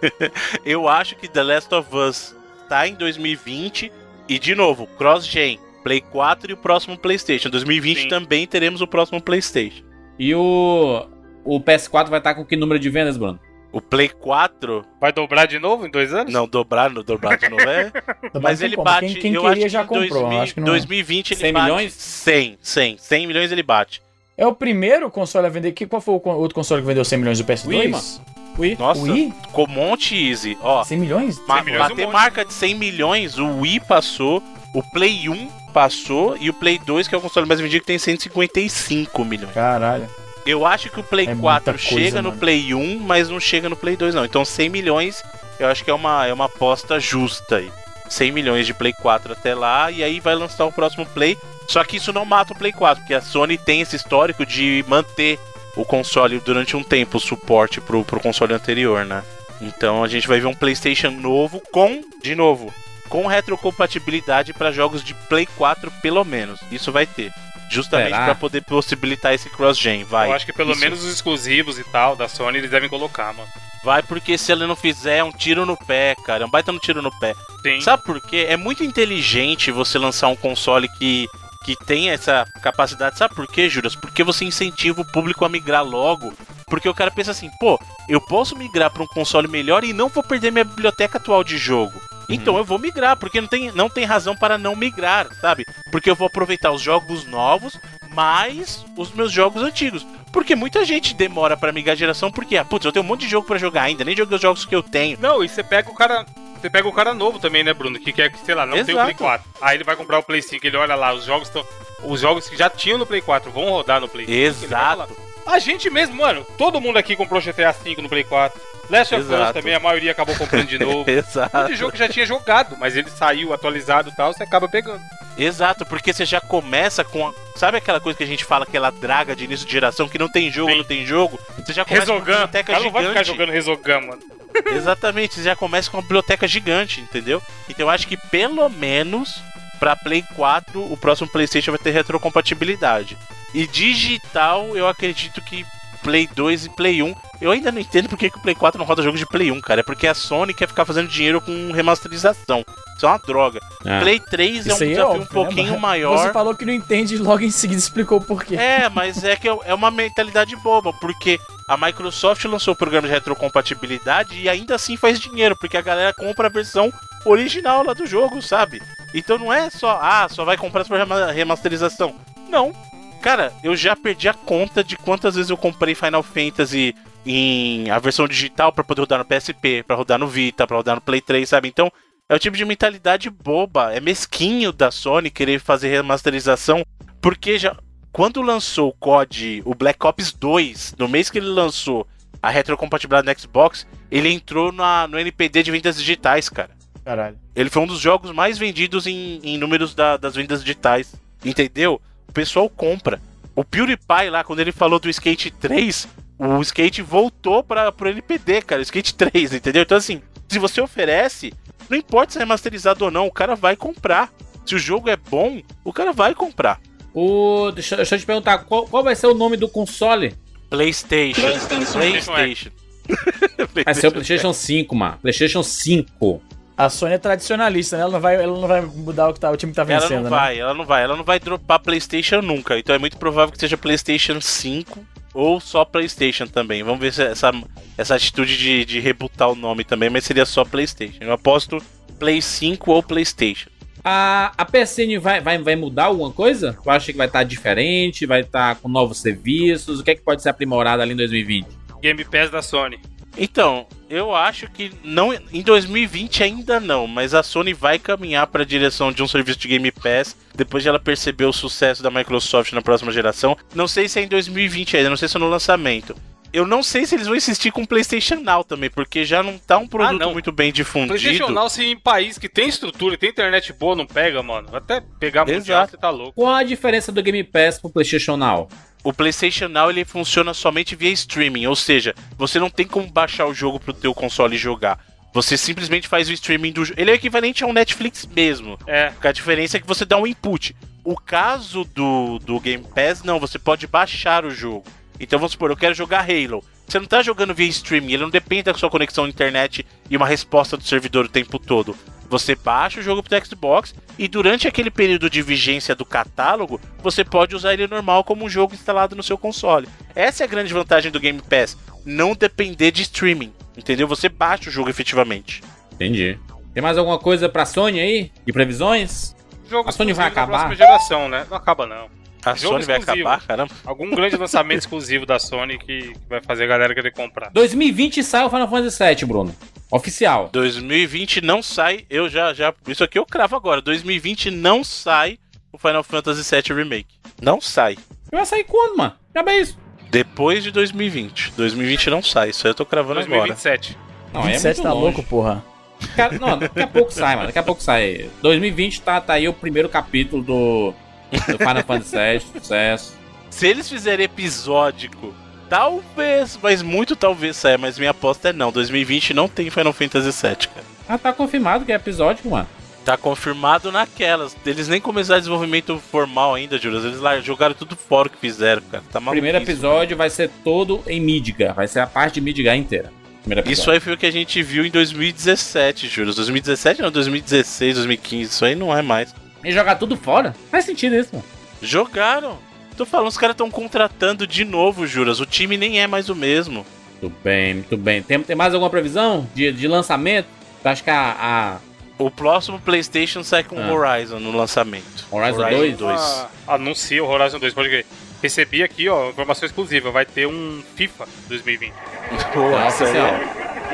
Eu acho que The Last of Us tá em 2020 e de novo, cross-gen, Play 4 e o próximo PlayStation. 2020 Sim. também teremos o próximo PlayStation. E o o PS4 vai estar com que número de vendas, Bruno? O Play 4, Vai dobrar de novo em dois anos? não dobrar, não dobrar de novo é. Mas ele bate. Quem, quem eu queria acho já que em comprou. 2000 acho que não... 2020 ele 100 bate milhões? 100, 100, 100 milhões ele bate. É o primeiro console a vender. Que, qual foi o outro console que vendeu 100 milhões do PS2? Wii, mano. Wii. Nossa, Wii? ficou um monte easy. Ó, 100 milhões? ma- 100 milhões é um bater marca de 100 milhões, o Wii passou, o Play 1 passou e o Play 2, que é o console mais vendido, que tem 155 milhões. Caralho. Eu acho que o Play É 4 muita coisa, chega no mano. Play 1, mas não chega no Play 2 não. Então 100 milhões, eu acho que é uma, é uma aposta justa aí. 100 milhões de Play 4 até lá, e aí vai lançar o próximo Play. Só que isso não mata o Play 4, porque a Sony tem esse histórico de manter o console durante um tempo, o suporte pro, pro console anterior, né? Então a gente vai ver um PlayStation novo com, de novo, com retrocompatibilidade para jogos de Play 4 pelo menos. Isso vai ter. Justamente para poder possibilitar esse cross-gen, vai. Eu acho que pelo Isso. menos os exclusivos e tal da Sony eles devem colocar, mano. Vai porque se ele não fizer é um tiro no pé, cara. É um baita no tiro no pé. Sim. Sabe por quê? É muito inteligente você lançar um console que, que tem essa capacidade. Sabe por quê, Juras? Porque você incentiva o público a migrar logo. Porque o cara pensa assim, pô, eu posso migrar para um console melhor e não vou perder minha biblioteca atual de jogo. Então eu vou migrar, porque não tem, não tem razão para não migrar, sabe? Porque eu vou aproveitar os jogos novos, mais os meus jogos antigos. Porque muita gente demora para migrar a geração, porque, ah, putz, eu tenho um monte de jogo para jogar ainda, nem joguei os jogos que eu tenho. Não, e você pega o cara. Você pega o cara novo também, né, Bruno? Que quer que, sei lá, não tem o Exato. Play 4. Aí ele vai comprar o Play 5, ele olha lá, os jogos estão. Os jogos que já tinham no Play 4 vão rodar no Play 5. ele vai falar, Exato. A gente mesmo, mano, todo mundo aqui comprou GTA V no Play 4. Last of Us também, a maioria acabou comprando de novo. Exato. Muito jogo que já tinha jogado, mas ele saiu atualizado e tal, você acaba pegando. Exato, porque você já começa com. A... Sabe aquela coisa que a gente fala, aquela draga de início de geração que não tem jogo, Sim. não tem jogo? Você já começa com uma biblioteca cara não vai ficar gigante. jogando Resogun, mano. Exatamente, você já começa com uma biblioteca gigante, entendeu? Então eu acho que pelo menos pra Play 4 o próximo PlayStation vai ter retrocompatibilidade. E digital, eu acredito que Play 2 e Play 1. Eu ainda não entendo porque que o Play 4 não roda jogos de Play 1, cara. É porque a Sony quer ficar fazendo dinheiro com remasterização. Isso é uma droga. É. Play 3 é um é desafio óbvio, um pouquinho né? maior. Você falou que não entende e logo em seguida explicou o porquê. É, mas é que é uma mentalidade boba, porque a Microsoft lançou o programa de retrocompatibilidade e ainda assim faz dinheiro, porque a galera compra a versão original lá do jogo, sabe? Então não é só, ah, só vai comprar por rema- remasterização. Não. Cara, eu já perdi a conta de quantas vezes eu comprei Final Fantasy em a versão digital pra poder rodar no PSP, pra rodar no Vita, pra rodar no Play 3, sabe? Então, é o tipo de mentalidade boba, é mesquinho da Sony querer fazer remasterização, porque já quando lançou o COD, o Black Ops 2, no mês que ele lançou a retrocompatibilidade no Xbox, ele entrou na, no NPD de vendas digitais, cara. Caralho. Ele foi um dos jogos mais vendidos em, em números da- das vendas digitais. Entendeu? O pessoal compra. O PewDiePie lá, quando ele falou do Skate 3, o Skate voltou para pro NPD, cara. O Skate 3, entendeu? Então, assim, se você oferece, não importa se é remasterizado ou não, o cara vai comprar. Se o jogo é bom, o cara vai comprar. O, deixa, deixa eu te perguntar, qual, qual vai ser o nome do console? PlayStation. PlayStation. PlayStation. Vai ser o PlayStation 5, mano. PlayStation 5. A Sony é tradicionalista, né? Ela não vai, ela não vai mudar o que tá, o time tá Ela vencendo, não né? vai, ela não vai, ela não vai dropar PlayStation nunca. Então é muito provável que seja PlayStation 5 ou só PlayStation também. Vamos ver se essa, essa atitude de, de rebutar o nome também, mas seria só PlayStation. Eu aposto Play 5 ou PlayStation. A, a PSN vai, vai, vai mudar alguma coisa? Eu acho que vai estar diferente, vai estar com novos serviços. O que é que pode ser aprimorado ali em 2020? Game Pass da Sony. Então, eu acho que não em 2020 ainda não, mas a Sony vai caminhar para a direção de um serviço de Game Pass depois de ela perceber o sucesso da Microsoft na próxima geração. Não sei se é em 2020 ainda, não sei se é no lançamento. Eu não sei se eles vão insistir com o PlayStation Now também, porque já não tá um produto não. muito bem difundido. PlayStation Now, se em país que tem estrutura e tem internet boa, não pega, mano. Até pegar mundial, você tá louco. Qual a diferença do Game Pass pro PlayStation Now? O PlayStation Now ele funciona somente via streaming, ou seja, você não tem como baixar o jogo pro teu console e jogar. Você simplesmente faz o streaming do jogo. Ele é equivalente a um Netflix mesmo. É. A diferença é que você dá um input. O caso do, do Game Pass, não, você pode baixar o jogo. Então vamos supor, eu quero jogar Halo. Você não tá jogando via streaming, ele não depende da sua conexão à internet e uma resposta do servidor o tempo todo. Você baixa o jogo pro Xbox e durante aquele período de vigência do catálogo, você pode usar ele normal como um jogo instalado no seu console. Essa é a grande vantagem do Game Pass, não depender de streaming, entendeu? Você baixa o jogo efetivamente. Entendi. Tem mais alguma coisa pra Sony aí? De previsões? Jogo A Sony vai acabar? próxima geração, né? Não acaba, não. A Jogo Sony vai exclusivo. acabar, caramba. Algum grande lançamento exclusivo da Sony que vai fazer a galera querer comprar. 2020 sai o Final Fantasy VII, Bruno. Oficial. 2020 não sai, eu já, já. Isso aqui eu cravo agora. 2020 não sai o Final Fantasy VII Remake. Não sai. Vai sair quando, mano? Já bem isso. Depois de 2020. 2020 não sai, isso aí eu tô cravando agora. 2027. Não, é 27 muito tá longe. louco, porra. Cara, não, daqui a pouco sai, mano. Daqui a pouco sai. 2020 tá, tá aí o primeiro capítulo do, do Final Fantasy VII, sucesso. Se eles fizerem episódico, talvez, mas muito talvez saia, mas minha aposta é não. 2020 não tem Final Fantasy VII, cara. Ah, tá confirmado que é episódico, mano. Tá confirmado naquelas. Eles nem começaram desenvolvimento formal ainda, Juras. Eles lá jogaram tudo fora o que fizeram, cara. Tá O maluco. primeiro episódio vai ser todo em Midgar. Vai ser a parte de Midgar inteira. Isso aí foi o que a gente viu em 2017, Juras. 2017 não, 2016, 2015. Isso aí não é mais. E jogar tudo fora? Faz sentido isso, mano. Jogaram. Tô falando, os caras estão contratando de novo, Juras. O time nem é mais o mesmo. Muito bem, muito bem. Tem, tem mais alguma previsão de, de lançamento? Eu acho que a, a O próximo PlayStation sai com Ah. Horizon no lançamento. Horizon 2? Ah, anuncia o Horizon 2, pode ver. Recebi aqui, ó, informação exclusiva. Vai ter um FIFA 2020. Nossa senhora.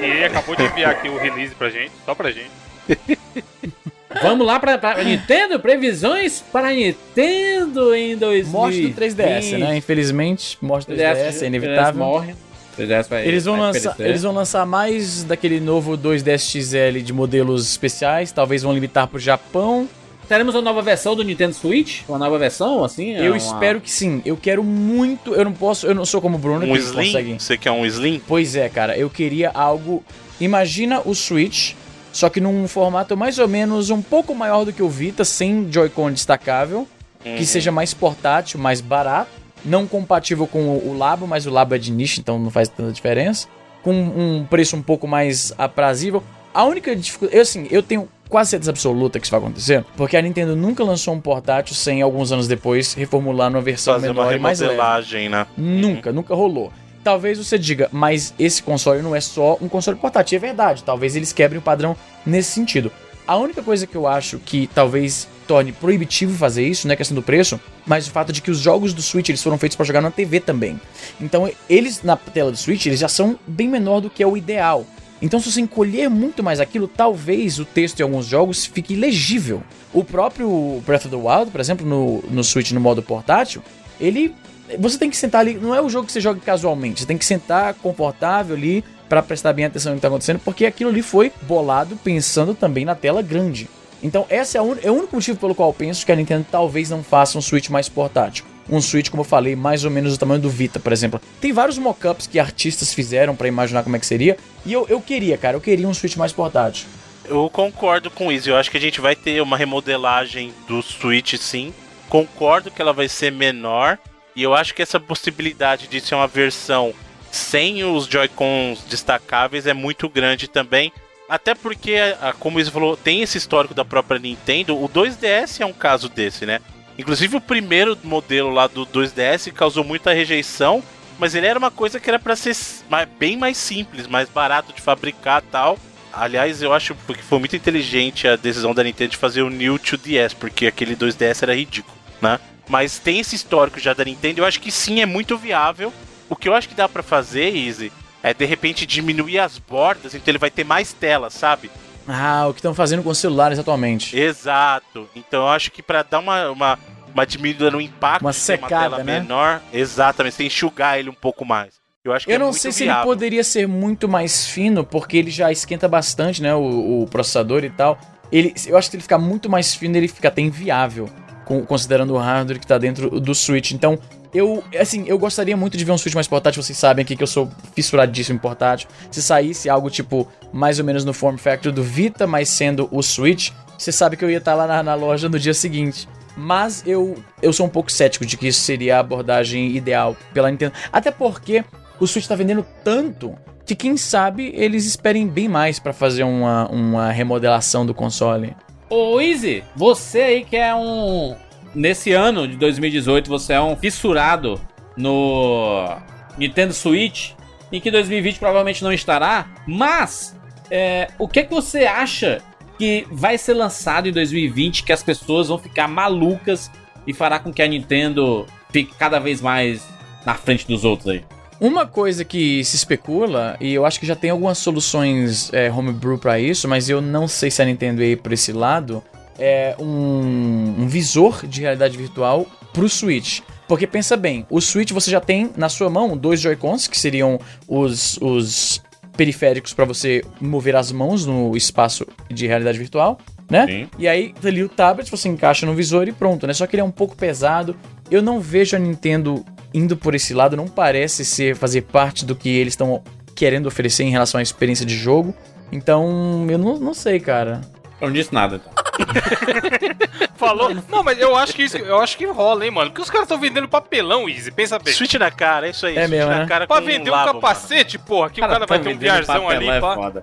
E ele acabou de enviar aqui o release pra gente, só pra gente. Vamos lá pra, pra Nintendo? Previsões para Nintendo em 2020. Morte do 3DS, né? Infelizmente, morte do 3DS, é inevitável. morre. 3DS vai, Eles vão, vai lançar, perecer. eles vão lançar mais daquele novo 2DS XL de modelos especiais. Talvez vão limitar pro Japão. Teremos uma nova versão do Nintendo Switch? Uma nova versão, assim? eu uma- espero que sim. Eu quero muito. Eu não posso. Eu não sou como o Bruno Um que Slim? consegue. Você quer um Slim? Pois é, cara. Eu queria algo. Imagina o Switch, só que num formato mais ou menos um pouco maior do que o Vita, sem Joy-Con destacável, Uhum. que seja mais portátil, mais barato, não compatível com o o Labo, mas o Labo é de nicho, então não faz tanta diferença, com um preço um pouco mais aprazível. A única dificuldade, eu assim, eu tenho quase certeza absoluta que isso vai acontecer, porque a Nintendo nunca lançou um portátil sem alguns anos depois reformular numa versão Fazer uma menor e mais leve. né? Nunca, nunca rolou. Talvez você diga, mas esse console não é só um console portátil, é verdade. Talvez eles quebrem o padrão nesse sentido. A única coisa que eu acho que talvez torne proibitivo fazer isso não é questão do preço, mas o fato de que os jogos do Switch eles foram feitos para jogar na TV também. Então eles na tela do Switch eles já são bem menor do que é o ideal. Então se você encolher muito mais aquilo, talvez o texto em alguns jogos fique ilegível. O próprio Breath of the Wild, por exemplo, no, no Switch no modo portátil, ele você tem que sentar ali, não é o jogo que você joga casualmente, você tem que sentar confortável ali pra prestar bem atenção no que tá acontecendo, porque aquilo ali foi bolado pensando também na tela grande. Então, esse é, un- é o único motivo pelo qual eu penso que a Nintendo talvez não faça um Switch mais portátil. Um Switch, como eu falei, mais ou menos do tamanho do Vita, por exemplo. Tem vários mockups que artistas fizeram pra imaginar como é que seria, e eu, eu queria, cara, eu queria um Switch mais portátil. Eu concordo com isso. Eu acho que a gente vai ter uma remodelagem do Switch, sim. Concordo que ela vai ser menor. E eu acho que essa possibilidade de ser uma versão sem os Joy-Cons destacáveis é muito grande também. Até porque, como você falou, tem esse histórico da própria Nintendo. O 2DS é um caso desse, né? Inclusive o primeiro modelo lá do 2DS causou muita rejeição. Mas ele era uma coisa que era pra ser bem mais simples, mais barato de fabricar tal. Aliás, eu acho que foi muito inteligente a decisão da Nintendo de fazer o New 2DS, porque aquele 2DS era ridículo, né? Mas tem esse histórico já da Nintendo, eu acho que sim, é muito viável. O que eu acho que dá pra fazer, Easy, é de repente diminuir as bordas, então ele vai ter mais tela, sabe? Ah, o que estão fazendo com os celulares atualmente. Exato. Então eu acho que pra dar uma, uma, uma diminuída no impacto, Uma secada, tela né? menor, exatamente, você enxugar ele um pouco mais. Eu acho que Eu é não sei se viável. ele poderia ser muito mais fino, porque ele já esquenta bastante, né? O, o processador e tal. Ele, eu acho que se ele ficar muito mais fino, ele fica até inviável, considerando o hardware que tá dentro do Switch. Então, eu, assim, eu gostaria muito de ver um Switch mais portátil. Vocês sabem aqui que eu sou fissuradíssimo em portátil. Se saísse algo tipo, mais ou menos no form factor do Vita, mas sendo o Switch, você sabe que eu ia estar lá na, na loja no dia seguinte. Mas eu, eu sou um pouco cético de que isso seria a abordagem ideal pela Nintendo. Até porque o Switch tá vendendo tanto que quem sabe eles esperem bem mais pra fazer uma, uma remodelação do console. Ô, Easy, você aí que é um. Nesse ano de 2018, você é um fissurado no Nintendo Switch, em que 2020 provavelmente não estará, mas é, o que, que você acha que vai ser lançado em 2020 que as pessoas vão ficar malucas e fará com que a Nintendo fique cada vez mais na frente dos outros aí? Uma coisa que se especula, e eu acho que já tem algumas soluções é, homebrew pra isso, mas eu não sei se a Nintendo ia por esse lado, é um, um visor de realidade virtual pro Switch. Porque pensa bem, o Switch você já tem na sua mão dois Joy-Cons, que seriam os, os periféricos para você mover as mãos no espaço de realidade virtual. né? Sim. E aí, ali o tablet você encaixa no visor e pronto, né? Só que ele é um pouco pesado. Eu não vejo a Nintendo indo por esse lado, não parece ser fazer parte do que eles estão querendo oferecer em relação à experiência de jogo. Então, eu não, não sei, cara. Eu não disse nada, então. Falou. Não, mas eu acho que isso, eu acho que rola, hein, mano. Porque os caras estão vendendo papelão, Easy. Pensa bem. Switch na cara, é isso aí. É mesmo, na né? cara Pra com vender um labo, capacete, porra, que o cara vai ter um viarzão ali, papelão, é pá.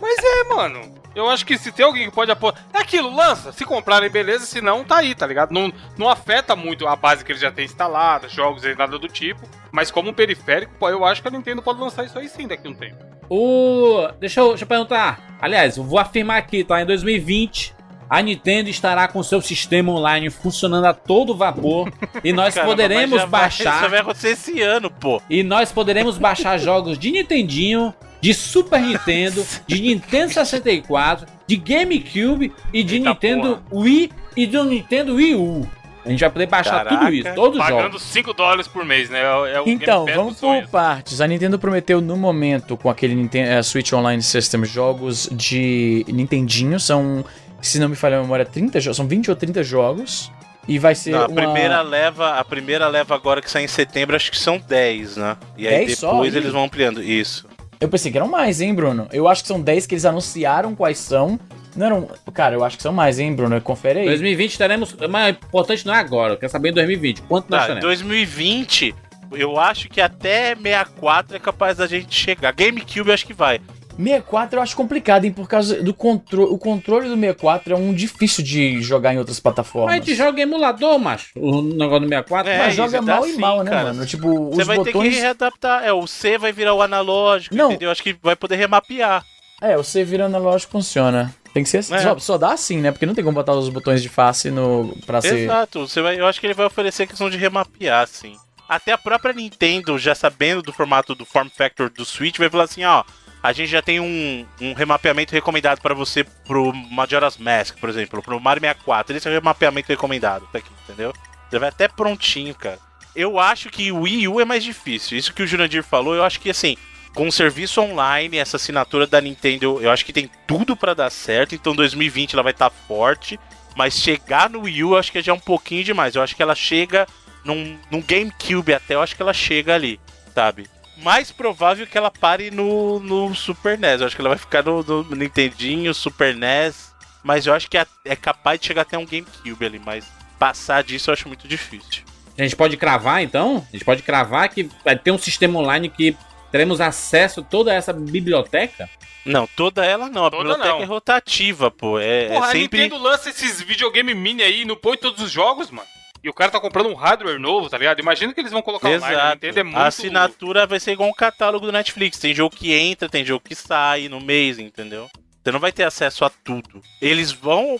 Mas é, mano. Eu acho que se tem alguém que pode apoiar. É aquilo, lança. Se comprarem, beleza. Se não, tá aí, tá ligado? Não, não afeta muito a base que ele já tem instalada, jogos e nada do tipo. Mas como um periférico, pô, eu acho que a Nintendo pode lançar isso aí sim daqui a um tempo. O. Deixa eu, deixa eu perguntar. Aliás, eu vou afirmar aqui, tá? Em 2020, a Nintendo estará com seu sistema online funcionando a todo vapor. e nós Caramba, poderemos vai- baixar. Isso vai acontecer esse ano, pô. E nós poderemos baixar jogos de Nintendinho, de Super Nintendo, de Nintendo 64, de GameCube e de Eita Nintendo Wii e do Nintendo Wii U. A gente vai poder baixar Caraca. tudo isso, todos os Pagando jogos. 5 dólares por mês, né? É, é o Então, vamos por partes. A Nintendo prometeu no momento com aquele Nintendo, eh, Switch Online System jogos de Nintendinho. São, se não me falha a memória, 30 jogos. São 20 ou 30 jogos. E vai ser Não, a uma... primeira leva, a primeira leva agora que sai em setembro, acho que são 10, né? E aí 10 só? depois Ih. eles vão ampliando. Isso. Eu pensei que eram mais, hein, Bruno? Eu acho que são 10 que eles anunciaram quais são. Não eram... Cara, eu acho que são mais, hein, Bruno? Confere aí. 2020 teremos. Mas o importante não é agora, eu quero saber em 2020. Quanto nós Tá, em teremos? 2020, eu acho que até 64 é capaz da gente chegar. GameCube eu acho que vai. 64 eu acho complicado, hein? Por causa do controle. O controle do 64 é um difícil de jogar em outras Mas plataformas. a gente joga em emulador, macho. O negócio do 64. É, Mas joga mal e mal, né, cara. mano? Tipo, Você os vai ter botões. que readaptar. É, o C vai virar o analógico, Não. entendeu? Acho que vai poder remapear. É, o C virando analógico funciona. Tem que ser assim. É. Só, só dá assim, né? Porque não tem como botar os botões de face no. pra ser. Exato. Você vai, eu acho que ele vai oferecer questão de remapear, sim. Até a própria Nintendo, já sabendo do formato do form factor do Switch, vai falar assim, ó, a gente já tem um, um remapeamento recomendado pra você pro Majora's Mask, por exemplo, pro Mario 64. Esse é o remapeamento recomendado, tá aqui, entendeu? Já vai até prontinho, cara. Eu acho que o Wii U é mais difícil. Isso que o Jurandir falou, eu acho que assim, com o serviço online, essa assinatura da Nintendo, eu acho que tem tudo pra dar certo. Então 2020 ela vai estar forte. Mas chegar no Wii U, eu acho que já é um pouquinho demais. Eu acho que ela chega num, num GameCube até, eu acho que ela chega ali, sabe? Mais provável que ela pare no, no Super NES. Eu acho que ela vai ficar no, no Nintendinho, Super NES. Mas eu acho que é, é capaz de chegar até um GameCube ali. Mas passar disso eu acho muito difícil. A gente pode cravar, então? A gente pode cravar que vai ter um sistema online que teremos acesso a toda essa biblioteca? Não, toda ela não. A Toda biblioteca não. é rotativa, pô. É, Porra, é a sempre. Nintendo lança esses videogame mini aí e não põe todos os jogos, mano. E o cara tá comprando um hardware novo, tá ligado? Imagina que eles vão colocar online. A Exato. Nintendo é muito... A assinatura vai ser igual um catálogo do Netflix. Tem jogo que entra, tem jogo que sai no mês, entendeu? Você não vai ter acesso a tudo. Eles vão.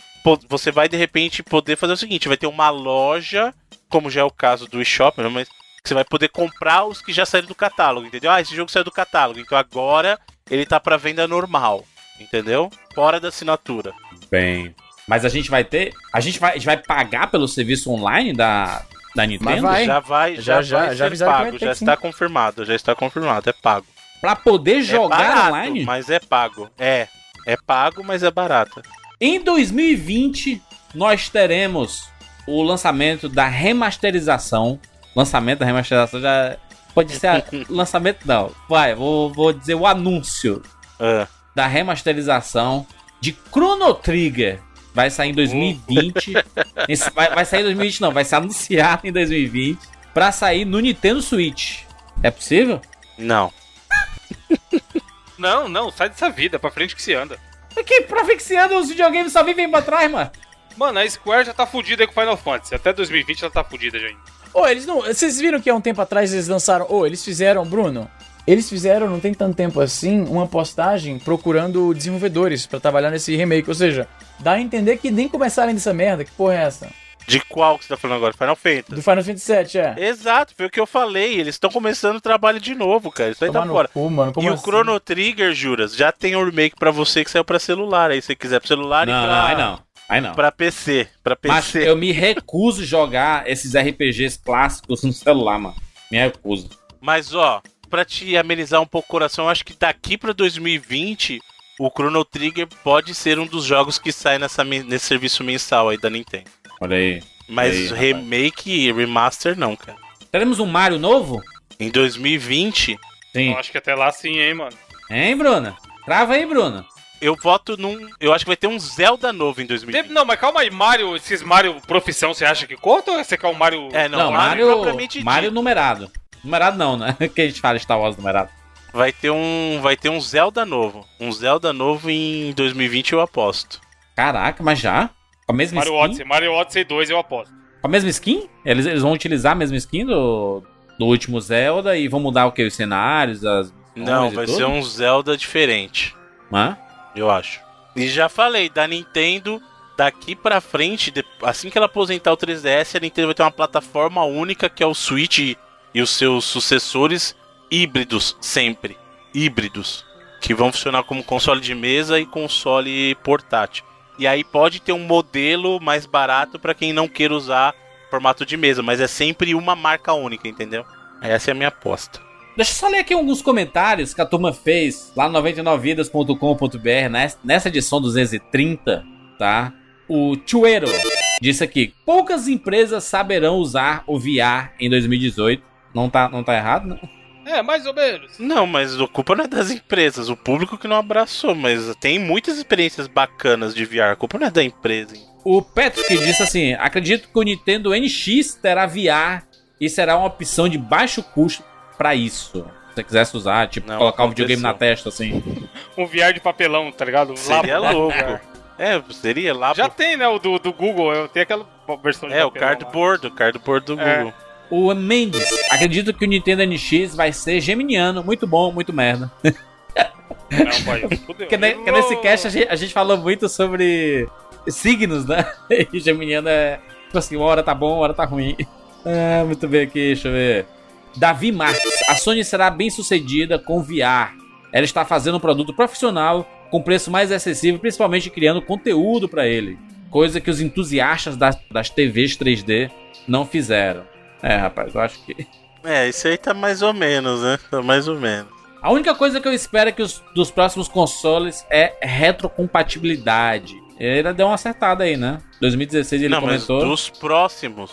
Você vai de repente poder fazer o seguinte: vai ter uma loja, como já é o caso do eShop, né, mas você vai poder comprar os que já saíram do catálogo, entendeu? Ah, esse jogo saiu do catálogo, então agora ele tá pra venda normal, entendeu? Fora da assinatura. Bem. Mas a gente vai ter. A gente vai, a gente vai pagar pelo serviço online da, da Nintendo? vai. Já vai, Já- já, já- vai já pago, já sim. está confirmado, já está confirmado, é pago. Pra poder é jogar barato, online? mas é pago. É, é pago, mas é barato. Em 2020, nós teremos o lançamento da remasterização. Lançamento da remasterização já. Pode ser. a- lançamento não. Vai, vou, vou dizer o anúncio É. da remasterização de Chrono Trigger. Vai sair em 2020. Esse- vai, vai sair em 2020, não. Vai ser anunciado em 2020. Pra sair no Nintendo Switch. É possível? Não. Não, não, sai dessa vida, pra frente que se anda. Que profixiando os videogames só vivem pra trás, mano. Mano, a Square já tá fudida aí com Final Fantasy. Até 2020 ela tá fudida já. Ô, eles não. Vocês viram que há um tempo atrás eles lançaram. Ô, eles fizeram, Bruno. Eles fizeram, não tem tanto tempo assim, uma postagem procurando desenvolvedores pra trabalhar nesse remake. Ou seja, dá a entender que nem começaram ainda essa merda. Que porra é essa? De qual que você tá falando agora? Final Fantasy. Do Final Fantasy VII, é. Exato, foi o que eu falei. Eles estão começando o trabalho de novo, cara. Isso aí tá fora. cu, mano. Como e assim? o Chrono Trigger, Juras, já tem um remake pra você que saiu pra celular. Aí se você quiser pro celular Não, e não, pra, aí não. Aí não. pra PC. Pra Mas PC. eu me recuso a jogar esses RPGs clássicos no celular, mano. Me recuso. Mas ó, pra te amenizar um pouco o coração, eu acho que daqui pra 2020 o Chrono Trigger pode ser um dos jogos que sai nessa, nesse serviço mensal aí da Nintendo. Olha aí. Mas Aí, rapaz. remake e remaster não, cara. Teremos um Mario novo? Em 2020, Sim. Eu acho que até lá sim, hein, mano. Hein, Bruna? Trava aí, Bruna. eu voto num. Eu acho que vai ter um Zelda novo em Tem- 2020. Não, mas calma aí, Mario, esses Mario profissão, você acha que conta ou você quer o Mario... É, Não, não, Mario, propriamente Mario dito. numerado. Numerado não, né? Que a gente fala Star Wars numerado. Vai ter um. Vai ter um Zelda novo. Um Zelda novo em 2020, eu aposto. Caraca, mas já? Com a mesma Mario skin? Odyssey, Mario Odyssey 2 eu aposto. Com a mesma skin? Eles, eles vão utilizar a mesma skin do, do último Zelda e vão mudar o que? Os cenários, as Não, vai ser um Zelda diferente. Hã? Eu acho. E já falei, da Nintendo, daqui pra frente, assim que ela aposentar o 3DS, a Nintendo vai ter uma plataforma única que é o Switch e os seus sucessores híbridos, sempre. Híbridos. Que vão funcionar como console de mesa e console portátil. E aí pode ter um modelo mais barato pra quem não queira usar formato de mesa, mas é sempre uma marca única, entendeu? Essa é a minha aposta. Deixa eu só ler aqui alguns comentários que a turma fez lá no 99vidas.com.br nes- nessa edição 230, tá? O Chuero disse aqui: poucas empresas saberão usar o VR em 2018. Não tá, não tá errado, né? É, mais ou menos. Não, mas a culpa não é das empresas, o público que não abraçou, mas tem muitas experiências bacanas de VR, a culpa não é da empresa. hein? O Patrick disse assim: acredito que o Nintendo NX terá VR e será uma opção de baixo custo pra isso. Se você quisesse usar, tipo, Não colocar o videogame na testa, assim. Um VR de papelão, tá ligado? Seria Lá- louco. É, seria lá Já pro... tem, né, o do, do Google, eu tenho aquela versão de É, o papelão lá. cardboard, o cardboard do É. O Mendes, acredito que o Nintendo NX vai ser geminiano, muito bom, muito merda. Não, pai, fudeu. Porque, ne- nesse cast a gente, a gente falou muito sobre signos, né? E geminiano é, tipo assim, uma hora tá bom, uma hora tá ruim. Ah, muito bem aqui, deixa eu ver. Davi Marques, a Sony será bem sucedida com VR. Ela está fazendo um produto profissional com preço mais acessível, principalmente criando conteúdo para ele. Coisa que os entusiastas das, das TVs 3D não fizeram. É, rapaz, eu acho que. É, isso aí tá mais ou menos, né? Tá mais ou menos. A única coisa que eu espero é que os dos próximos consoles é retrocompatibilidade. Ele deu uma acertada aí, né? 2016 ele não, mas comentou. dos próximos.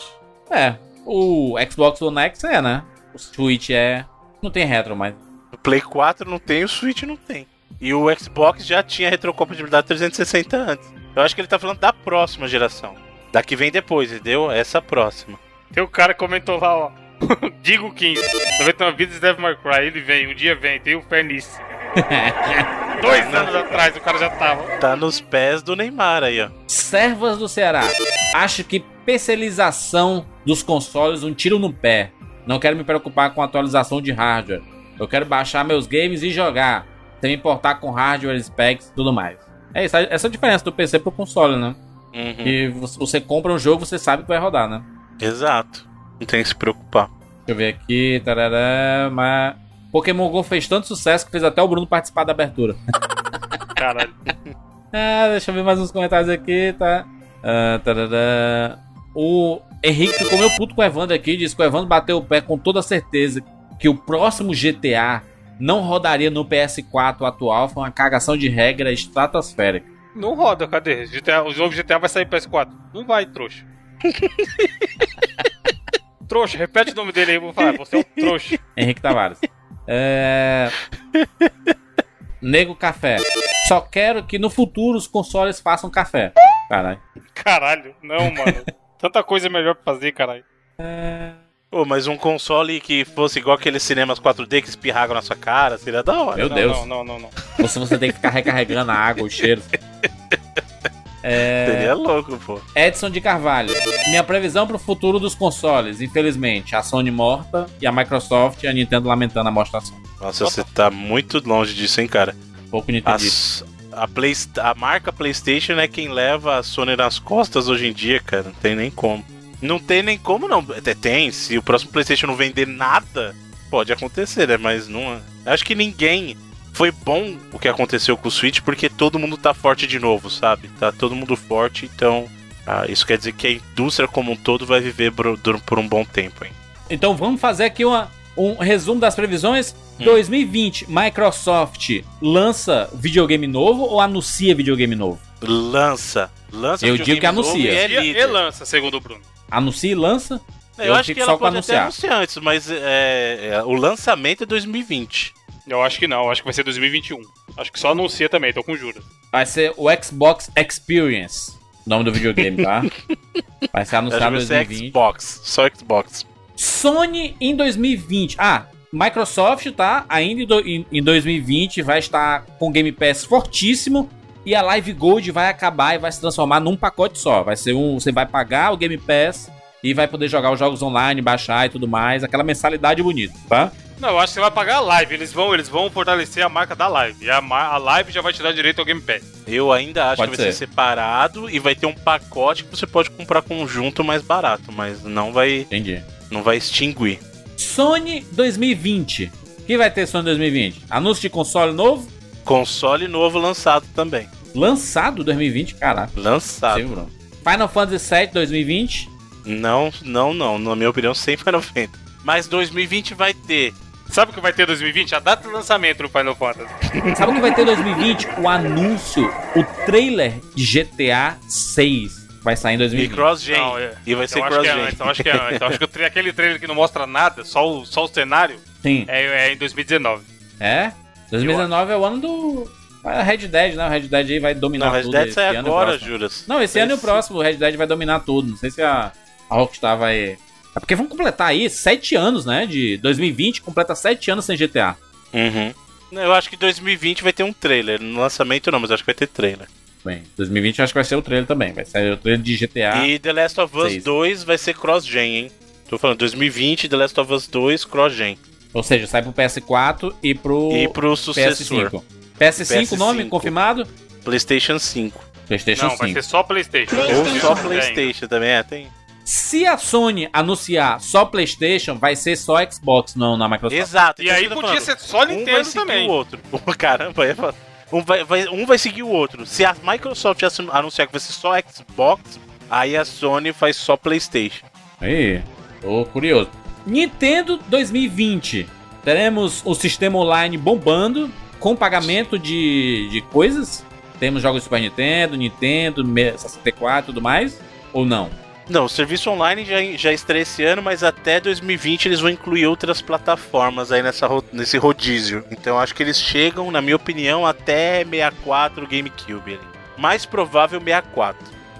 É, o Xbox One X é, né? O Switch é. Não tem retro mais. O Play 4 não tem, o Switch não tem. E o Xbox já tinha retrocompatibilidade 360 antes. Eu acho que ele tá falando da próxima geração. Da que vem depois, entendeu? Essa próxima. Tem o cara que comentou lá, ó. Digo 15. 99 vidas Devil May Cry. Ele vem, um dia vem, tem o Fernice. Dois anos atrás o cara já tava. Tá nos pés do Neymar aí, ó. Servas do Ceará. Acho que especialização dos consoles um tiro no pé. Não quero me preocupar com atualização de hardware. Eu quero baixar meus games e jogar. Sem me importar com hardware, specs e tudo mais. É isso, essa é a diferença do PC pro console, né? Uhum. Que você você compra um jogo, você sabe que vai rodar, né? Exato. Não tem que se preocupar. Deixa eu ver aqui. Tarará, mas... Pokémon GO fez tanto sucesso que fez até o Bruno participar da abertura. Caralho. Ah, deixa eu ver mais uns comentários aqui, tá? Ah, tarará. O Henrique ficou meio puto com o Evandro aqui. Disse que o Evandro bateu o pé com toda certeza que o próximo GTA não rodaria no PS4 atual. Foi uma cagação de regra estratosférica. Não roda, cadê? GTA, o jogo GTA vai sair PS4. Não vai, trouxa. Trouxa, repete o nome dele aí, vou falar. Você é um trouxa. Henrique Tavares. É... Nego Café. Só quero que no futuro os consoles façam café. Caralho. Caralho, não, mano. Tanta coisa melhor pra fazer, caralho. Pô, mas um console que fosse igual aqueles cinemas 4D que espirragam na sua cara, seria da hora. Meu não, Deus. Não, não, não, não. Ou se você tem que ficar recarregando a água, o cheiro. É... Seria louco, pô. Edson de Carvalho. Minha previsão pro futuro dos consoles, infelizmente, a Sony morta e a Microsoft e a Nintendo lamentando a mostração. Nossa, você tá muito longe disso, hein, cara. Pouco Nintendo. As- a, Play, a marca PlayStation é quem leva a Sony nas costas hoje em dia, cara. Não tem nem como. Não tem nem como, não. Até tem, se o próximo PlayStation não vender nada, pode acontecer, né? Mas não. Acho que ninguém. Foi bom o que aconteceu com o Switch porque todo mundo tá forte de novo, sabe? Tá todo mundo forte, então. ah, isso quer dizer que a indústria como um todo vai viver por, por um bom tempo, hein? Então vamos fazer aqui uma, um resumo das previsões. Hum. 2020, Microsoft lança videogame novo ou anuncia videogame novo? Lança. Lança Eu digo que anuncia. E é E, e líder. lança, segundo o Bruno. Anuncia e lança? Eu, Eu acho que só ela com pode até anunciar. anunciar antes, mas é, é, o lançamento é 2020. Eu acho que não, acho que vai ser 2021. Acho que só anuncia também, tô com juras. Vai ser o Xbox Experience. O nome do videogame, tá? Vai ser anunciado em acho que vai ser 2020. Xbox. Só Xbox. Sony em 2020. Ah, Microsoft, tá? Ainda em 2020 vai estar com Game Pass fortíssimo. E a Live Gold vai acabar e vai se transformar num pacote só. Vai ser um. Você vai pagar o Game Pass e vai poder jogar os jogos online, baixar e tudo mais. Aquela mensalidade bonita, tá? Não, eu acho que você vai pagar a live. Eles vão, eles vão fortalecer a marca da live. E a, a live já vai te dar direito ao Game Pass. Eu ainda acho Pode que vai ser ser. separado e vai ter um pacote que você pode comprar conjunto mais barato, mas não vai, Entendi. não vai extinguir. Sony 2020. O que vai ter Sony 2020? Anúncio de console novo? Console novo lançado também. Lançado 2020? Caraca. Lançado. Sim, Bruno. Final Fantasy VII 2020. Não, não, não. Na minha opinião, sem Final Fantasy. Mas 2020 vai ter. Sabe o que vai ter 2020? A data de lançamento do Final Fantasy. Sabe o que vai ter em 2020? O anúncio, o trailer de GTA 6 vai sair em E 2020. cross-gen. Não, é. E vai ser acho que é cross-gen. antes, eu acho que é. Eu acho que tra- aquele trailer que não mostra nada, só o, só o cenário, Sim. é, é em 2019. É? 2019 é o ano do é Red Dead, né? O Red Dead aí vai dominar Não, Red tudo. Dead esse sai ano e o agora. Juras. Não, esse ano e o próximo, o Red Dead vai dominar tudo. Não sei se a, a Rockstar vai. É porque vão completar aí sete anos, né? De 2020, completa sete anos sem GTA. Uhum. Eu acho que 2020 vai ter um trailer. No lançamento não, mas acho que vai ter trailer. Bem, 2020 eu acho que vai ser o trailer também. Vai ser o trailer de GTA. E The Last of Us seis. 2 vai ser cross-gen, hein? Tô falando 2020, The Last of Us 2 cross-gen. Ou seja, sai pro PS4 e pro, E pro sucessor, PS5. PS5, nome PS5. confirmado? PlayStation 5. PlayStation não, 5. vai ser só PlayStation. Ou só. PlayStation também, é, tem. Se a Sony anunciar só PlayStation, vai ser só Xbox, não na Microsoft. Exato. E então aí podia falando. ser só um vai Nintendo seguir também. o outro. Caramba, é foda. um vai, vai- um vai seguir o outro. Se a Microsoft anunciar que vai ser só Xbox, aí a Sony faz só PlayStation. Aí, tô curioso. Nintendo 2020. Teremos o sistema online bombando, com pagamento de, de coisas. Temos jogos de Super Nintendo, Nintendo, me- 64 e tudo mais. Ou não? Não, o serviço online já, já estreia esse ano, mas até 2020 eles vão incluir outras plataformas aí nessa, nesse rodízio. Então acho que eles chegam, na minha opinião, até 64 GameCube. ali. Mais provável 64.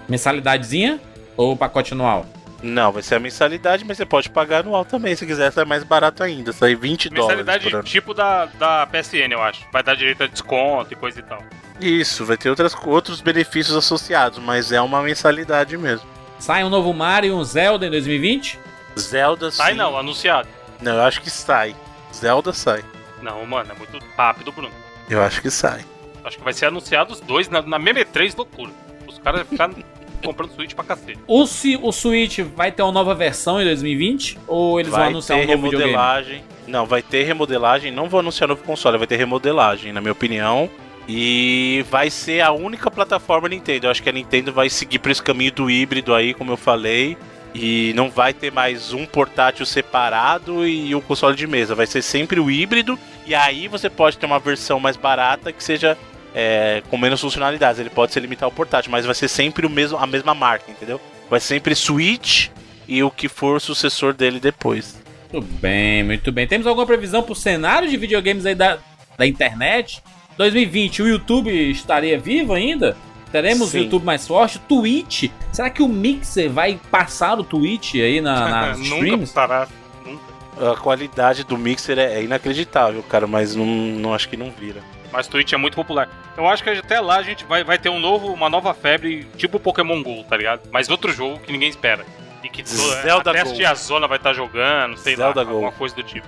Mensalidadezinha ou pacote anual? Não, vai ser a mensalidade, mas você pode pagar anual também, se quiser, sai mais barato ainda. Sai 20 dólares Mensalidade por ano. tipo da, da PSN, eu acho. Vai dar direito a desconto e coisa e tal. Isso, vai ter outras, outros benefícios associados, mas é uma mensalidade mesmo. Sai um novo Mario e um Zelda em 2020? Zelda Sai sim. não, anunciado. Não, eu acho que sai. Zelda sai. Não, mano, é muito rápido, Bruno. Eu acho que sai. Acho que vai ser anunciado os dois na, na mesma E3, loucura. Os caras vão ficar comprando Switch pra cacete. O, si- o Switch vai ter uma nova versão em 2020? Ou eles vão vai anunciar ter um novo videogame? remodelagem. Não, vai ter remodelagem. Não vou anunciar novo console, vai ter remodelagem, na minha opinião. E vai ser a única plataforma Nintendo. Eu acho que a Nintendo vai seguir por esse caminho do híbrido aí, como eu falei. E não vai ter mais um portátil separado e um console de mesa. Vai ser sempre o híbrido. E aí você pode ter uma versão mais barata que seja é, com menos funcionalidades. Ele pode se limitar ao portátil, mas vai ser sempre o mesmo, a mesma marca, entendeu? Vai sempre Switch e o que for o sucessor dele depois. Muito bem, muito bem. Temos alguma previsão pro cenário de videogames aí da, da internet? 2020, o YouTube estaria vivo ainda? Teremos Sim. o YouTube mais forte? Twitch? Será que o Mixer vai passar o Twitch aí na, nas Nunca streams? passará. Nunca. A qualidade do mixer é, é inacreditável, cara, mas não, não acho que não vira. Mas Twitch é muito popular. Eu acho que até lá a gente vai, vai ter um novo, uma nova febre, tipo Pokémon GO, tá ligado? Mas outro jogo que ninguém espera. E que Zelda Go. a Tia Zona vai estar jogando, sei Zelda lá, Go. alguma coisa do tipo.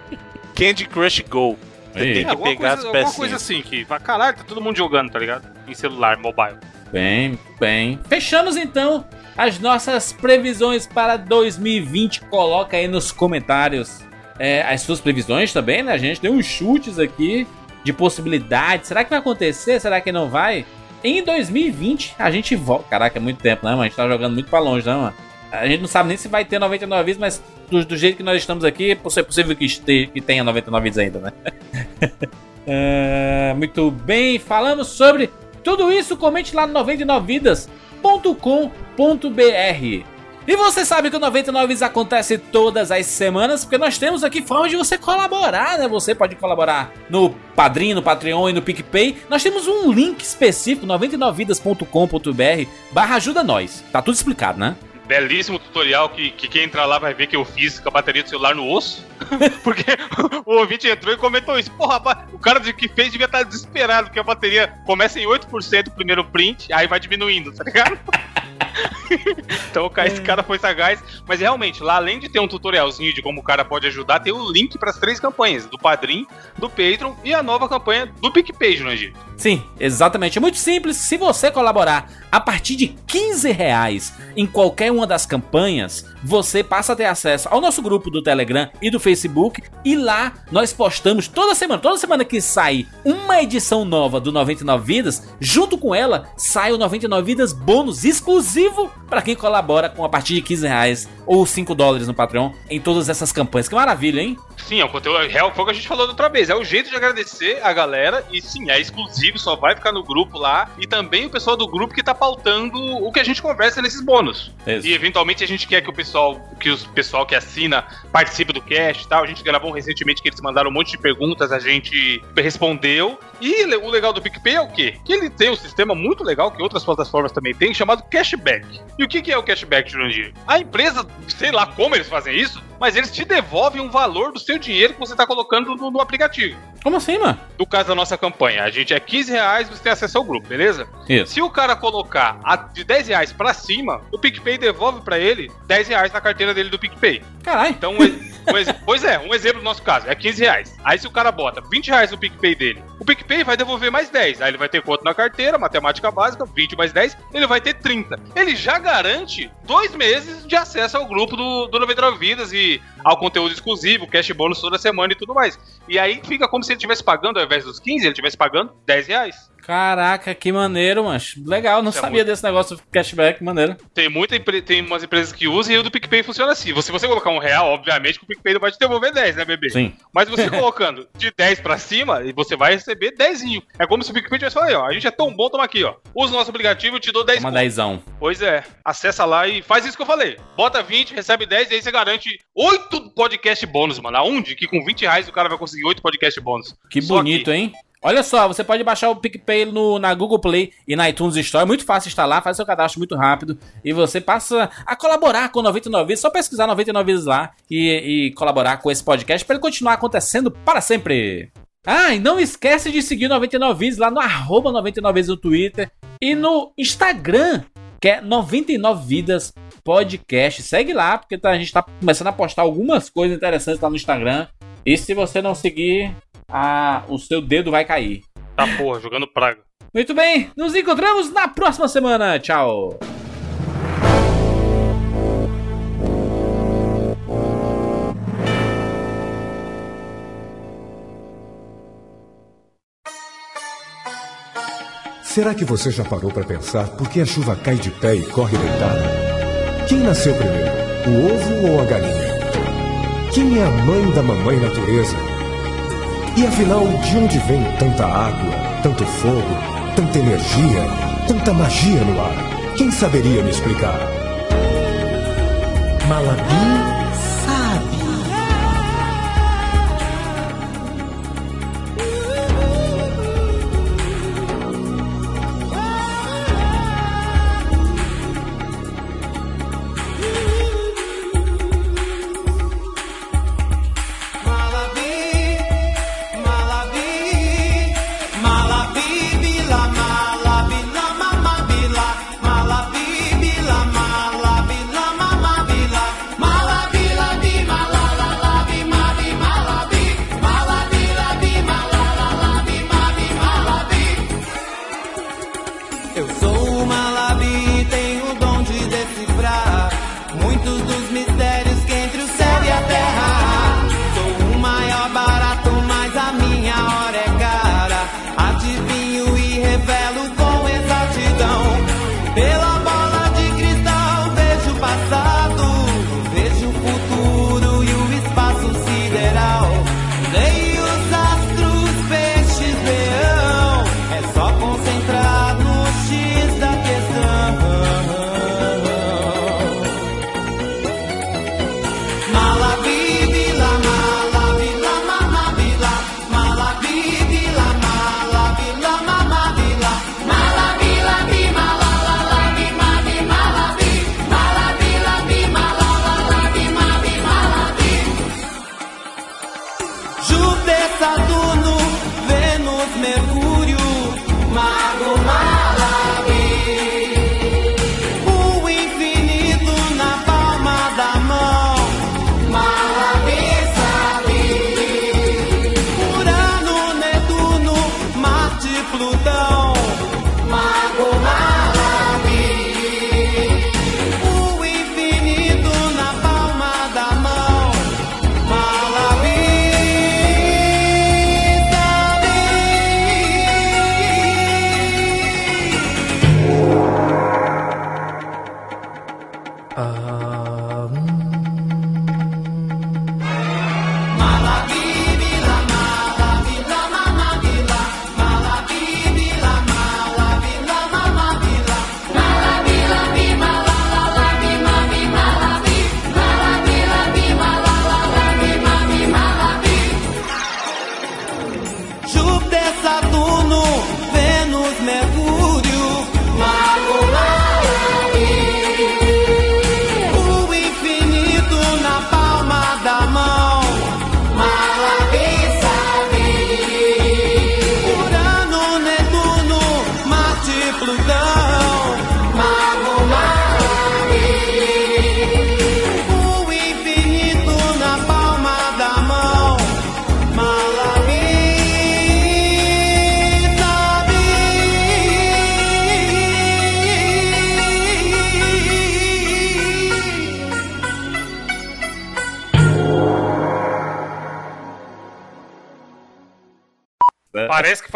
Candy Crush Go. Você tem que alguma pegar coisa, as alguma pecinhas. coisa assim, que vai, caralho, tá todo mundo jogando, tá ligado? Em celular, mobile. Bem, bem. Fechamos então as nossas previsões para 2020. Coloca aí nos comentários é, as suas previsões também, né? A gente tem uns chutes aqui de possibilidades. Será que vai acontecer? Será que não vai? Em 2020 a gente volta. Caraca, é muito tempo, né, mano? A gente tá jogando muito pra longe, né, mano? A gente não sabe nem se vai ter 99 vidas, mas do, do jeito que nós estamos aqui, é possível que, que tenha 99 vidas ainda, né? é, muito bem, falamos sobre tudo isso. Comente lá no 99vidas.com.br. E você sabe que o 99 Vidas acontece todas as semanas, porque nós temos aqui formas de você colaborar, né? Você pode colaborar no Padrim, no Patreon e no PicPay. Nós temos um link específico, 99vidas.com.br barra ajuda nós. Tá tudo explicado, né? Belíssimo tutorial que, que quem entrar lá vai ver que eu fiz com a bateria do celular no osso. Porque o ouvinte entrou e comentou isso. Porra, o cara que fez devia estar desesperado, porque a bateria começa em 8% o primeiro print, aí vai diminuindo, tá ligado? então esse cara foi sagaz. Mas realmente, lá além de ter um tutorialzinho de como o cara pode ajudar, tem o link para as três campanhas: do Padrim, do Patreon e a nova campanha do PicPay, Jurandir. Sim, exatamente. É muito simples. Se você colaborar a partir de 15 reais em qualquer uma das campanhas, você passa a ter acesso ao nosso grupo do Telegram e do Facebook. E lá nós postamos toda semana, toda semana que sai uma edição nova do 99 Vidas, junto com ela sai o 99 Vidas bônus exclusivo para quem colabora com a partir de 15 reais ou 5 dólares no Patreon em todas essas campanhas. Que maravilha, hein? Sim, é o conteúdo real, foi o que a gente falou da outra vez. É o jeito de agradecer a galera e sim, é exclusivo, só vai ficar no grupo lá. E também o pessoal do grupo que tá pautando o que a gente conversa nesses bônus. Isso. E eventualmente a gente quer que o pessoal, que o pessoal que assina participe do cast e tal. A gente gravou recentemente que eles mandaram um monte de perguntas, a gente respondeu. E o legal do PicPay é o quê? Que ele tem um sistema muito legal que outras plataformas também têm, chamado cashback. E o que é o cashback, Jurandir? A empresa, sei lá como eles fazem isso, mas eles te devolvem um valor do seu dinheiro que você está colocando no, no, aplicativo. Como assim, mano? No caso da nossa campanha, a gente é 15 reais, você tem acesso ao grupo, beleza? Isso. Se o cara colocar de 10 reais pra cima, o PicPay devolve para ele 10 reais na carteira dele do PicPay. Caralho. Então, pois é, um exemplo do nosso caso, é 15 reais. Aí se o cara bota 20 reais no PicPay dele, o PicPay vai devolver mais 10. Aí ele vai ter quanto na carteira, matemática básica, 20 mais 10, ele vai ter 30. Ele já garante dois meses de acesso ao grupo do, do 99 Vidas e ao conteúdo exclusivo, cash bônus toda semana e tudo mais. E aí fica como se ele estivesse pagando, ao invés dos 15, ele estivesse pagando 10 reais. Caraca, que maneiro, mano. Legal, não Isso é sabia é muito... desse negócio do cashback, maneiro. Tem muita tem umas empresas que usam e o do PicPay funciona assim. Se você colocar um real, obviamente que o PicPay não vai te devolver 10, né, bebê? Sim. Mas você colocando de 10 pra cima, você vai receber 10. É como se o PicPay tivesse falado, ó, a gente é tão bom, toma aqui, ó. Usa o nosso aplicativo, eu te dou 10 Uma 10 Pois é. Acessa lá e faz isso que eu falei. Bota 20, recebe 10 e aí você garante 8 podcast bônus, mano. Aonde que com 20 reais o cara vai conseguir 8 podcast bônus? Que Só bonito, aqui. hein? Olha só, você pode baixar o PicPay no, na Google Play e na iTunes Store. É muito fácil instalar, faz seu cadastro muito rápido. E você passa a colaborar com 99 Vidas. Só pesquisar 99 Vidas lá e, e colaborar com esse podcast para ele continuar acontecendo para sempre. Ah, e não esquece de seguir 99 Vidas lá no arroba 99 Vidas no Twitter e no Instagram, que é 99 Vidas Podcast. Segue lá, porque tá, a gente tá começando a postar algumas coisas interessantes lá no Instagram. E se você não seguir, a, o seu dedo vai cair. Tá porra, jogando praga. Muito bem, nos encontramos na próxima semana. Tchau. Será que você já parou para pensar por que a chuva cai de pé e corre deitada? Quem nasceu primeiro, o ovo ou a galinha? Quem é a mãe da mamãe natureza? E afinal, de onde vem tanta água, tanto fogo, tanta energia, tanta magia no ar? Quem saberia me explicar? Malabi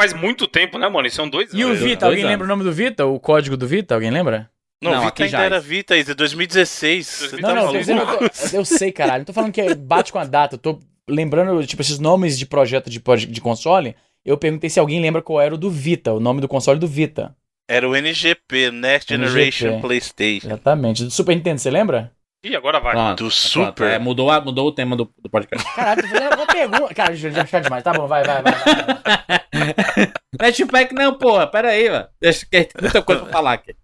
faz muito tempo, né, mano? Isso são dois E o anos. Vita, alguém anos. lembra o nome do Vita? O código do Vita? Alguém lembra? Não, Não, Vita ainda já. era Vita, Isa, 2016. Você Não, tá não, eu, tô maluco? dizendo, eu, tô- eu sei, caralho. Não tô falando que é- bate com a data. Eu tô lembrando, tipo, esses nomes de projeto de, de console. Eu perguntei se alguém lembra qual era o do Vita, o nome do console do Vita. Era o NGP, Next Generation NGP. PlayStation. Exatamente. Do Super Nintendo, você lembra? Ih, agora vai. Pronto, Do pronto, Super. é, mudou, a- mudou o tema do, do podcast. Caralho, tô fazendo uma pergunta. Cara, já fica demais. Tá bom, vai, vai, vai. vai, vai. Flashback não, porra. Pera aí, mano. Deixa que tem muita coisa pra falar aqui.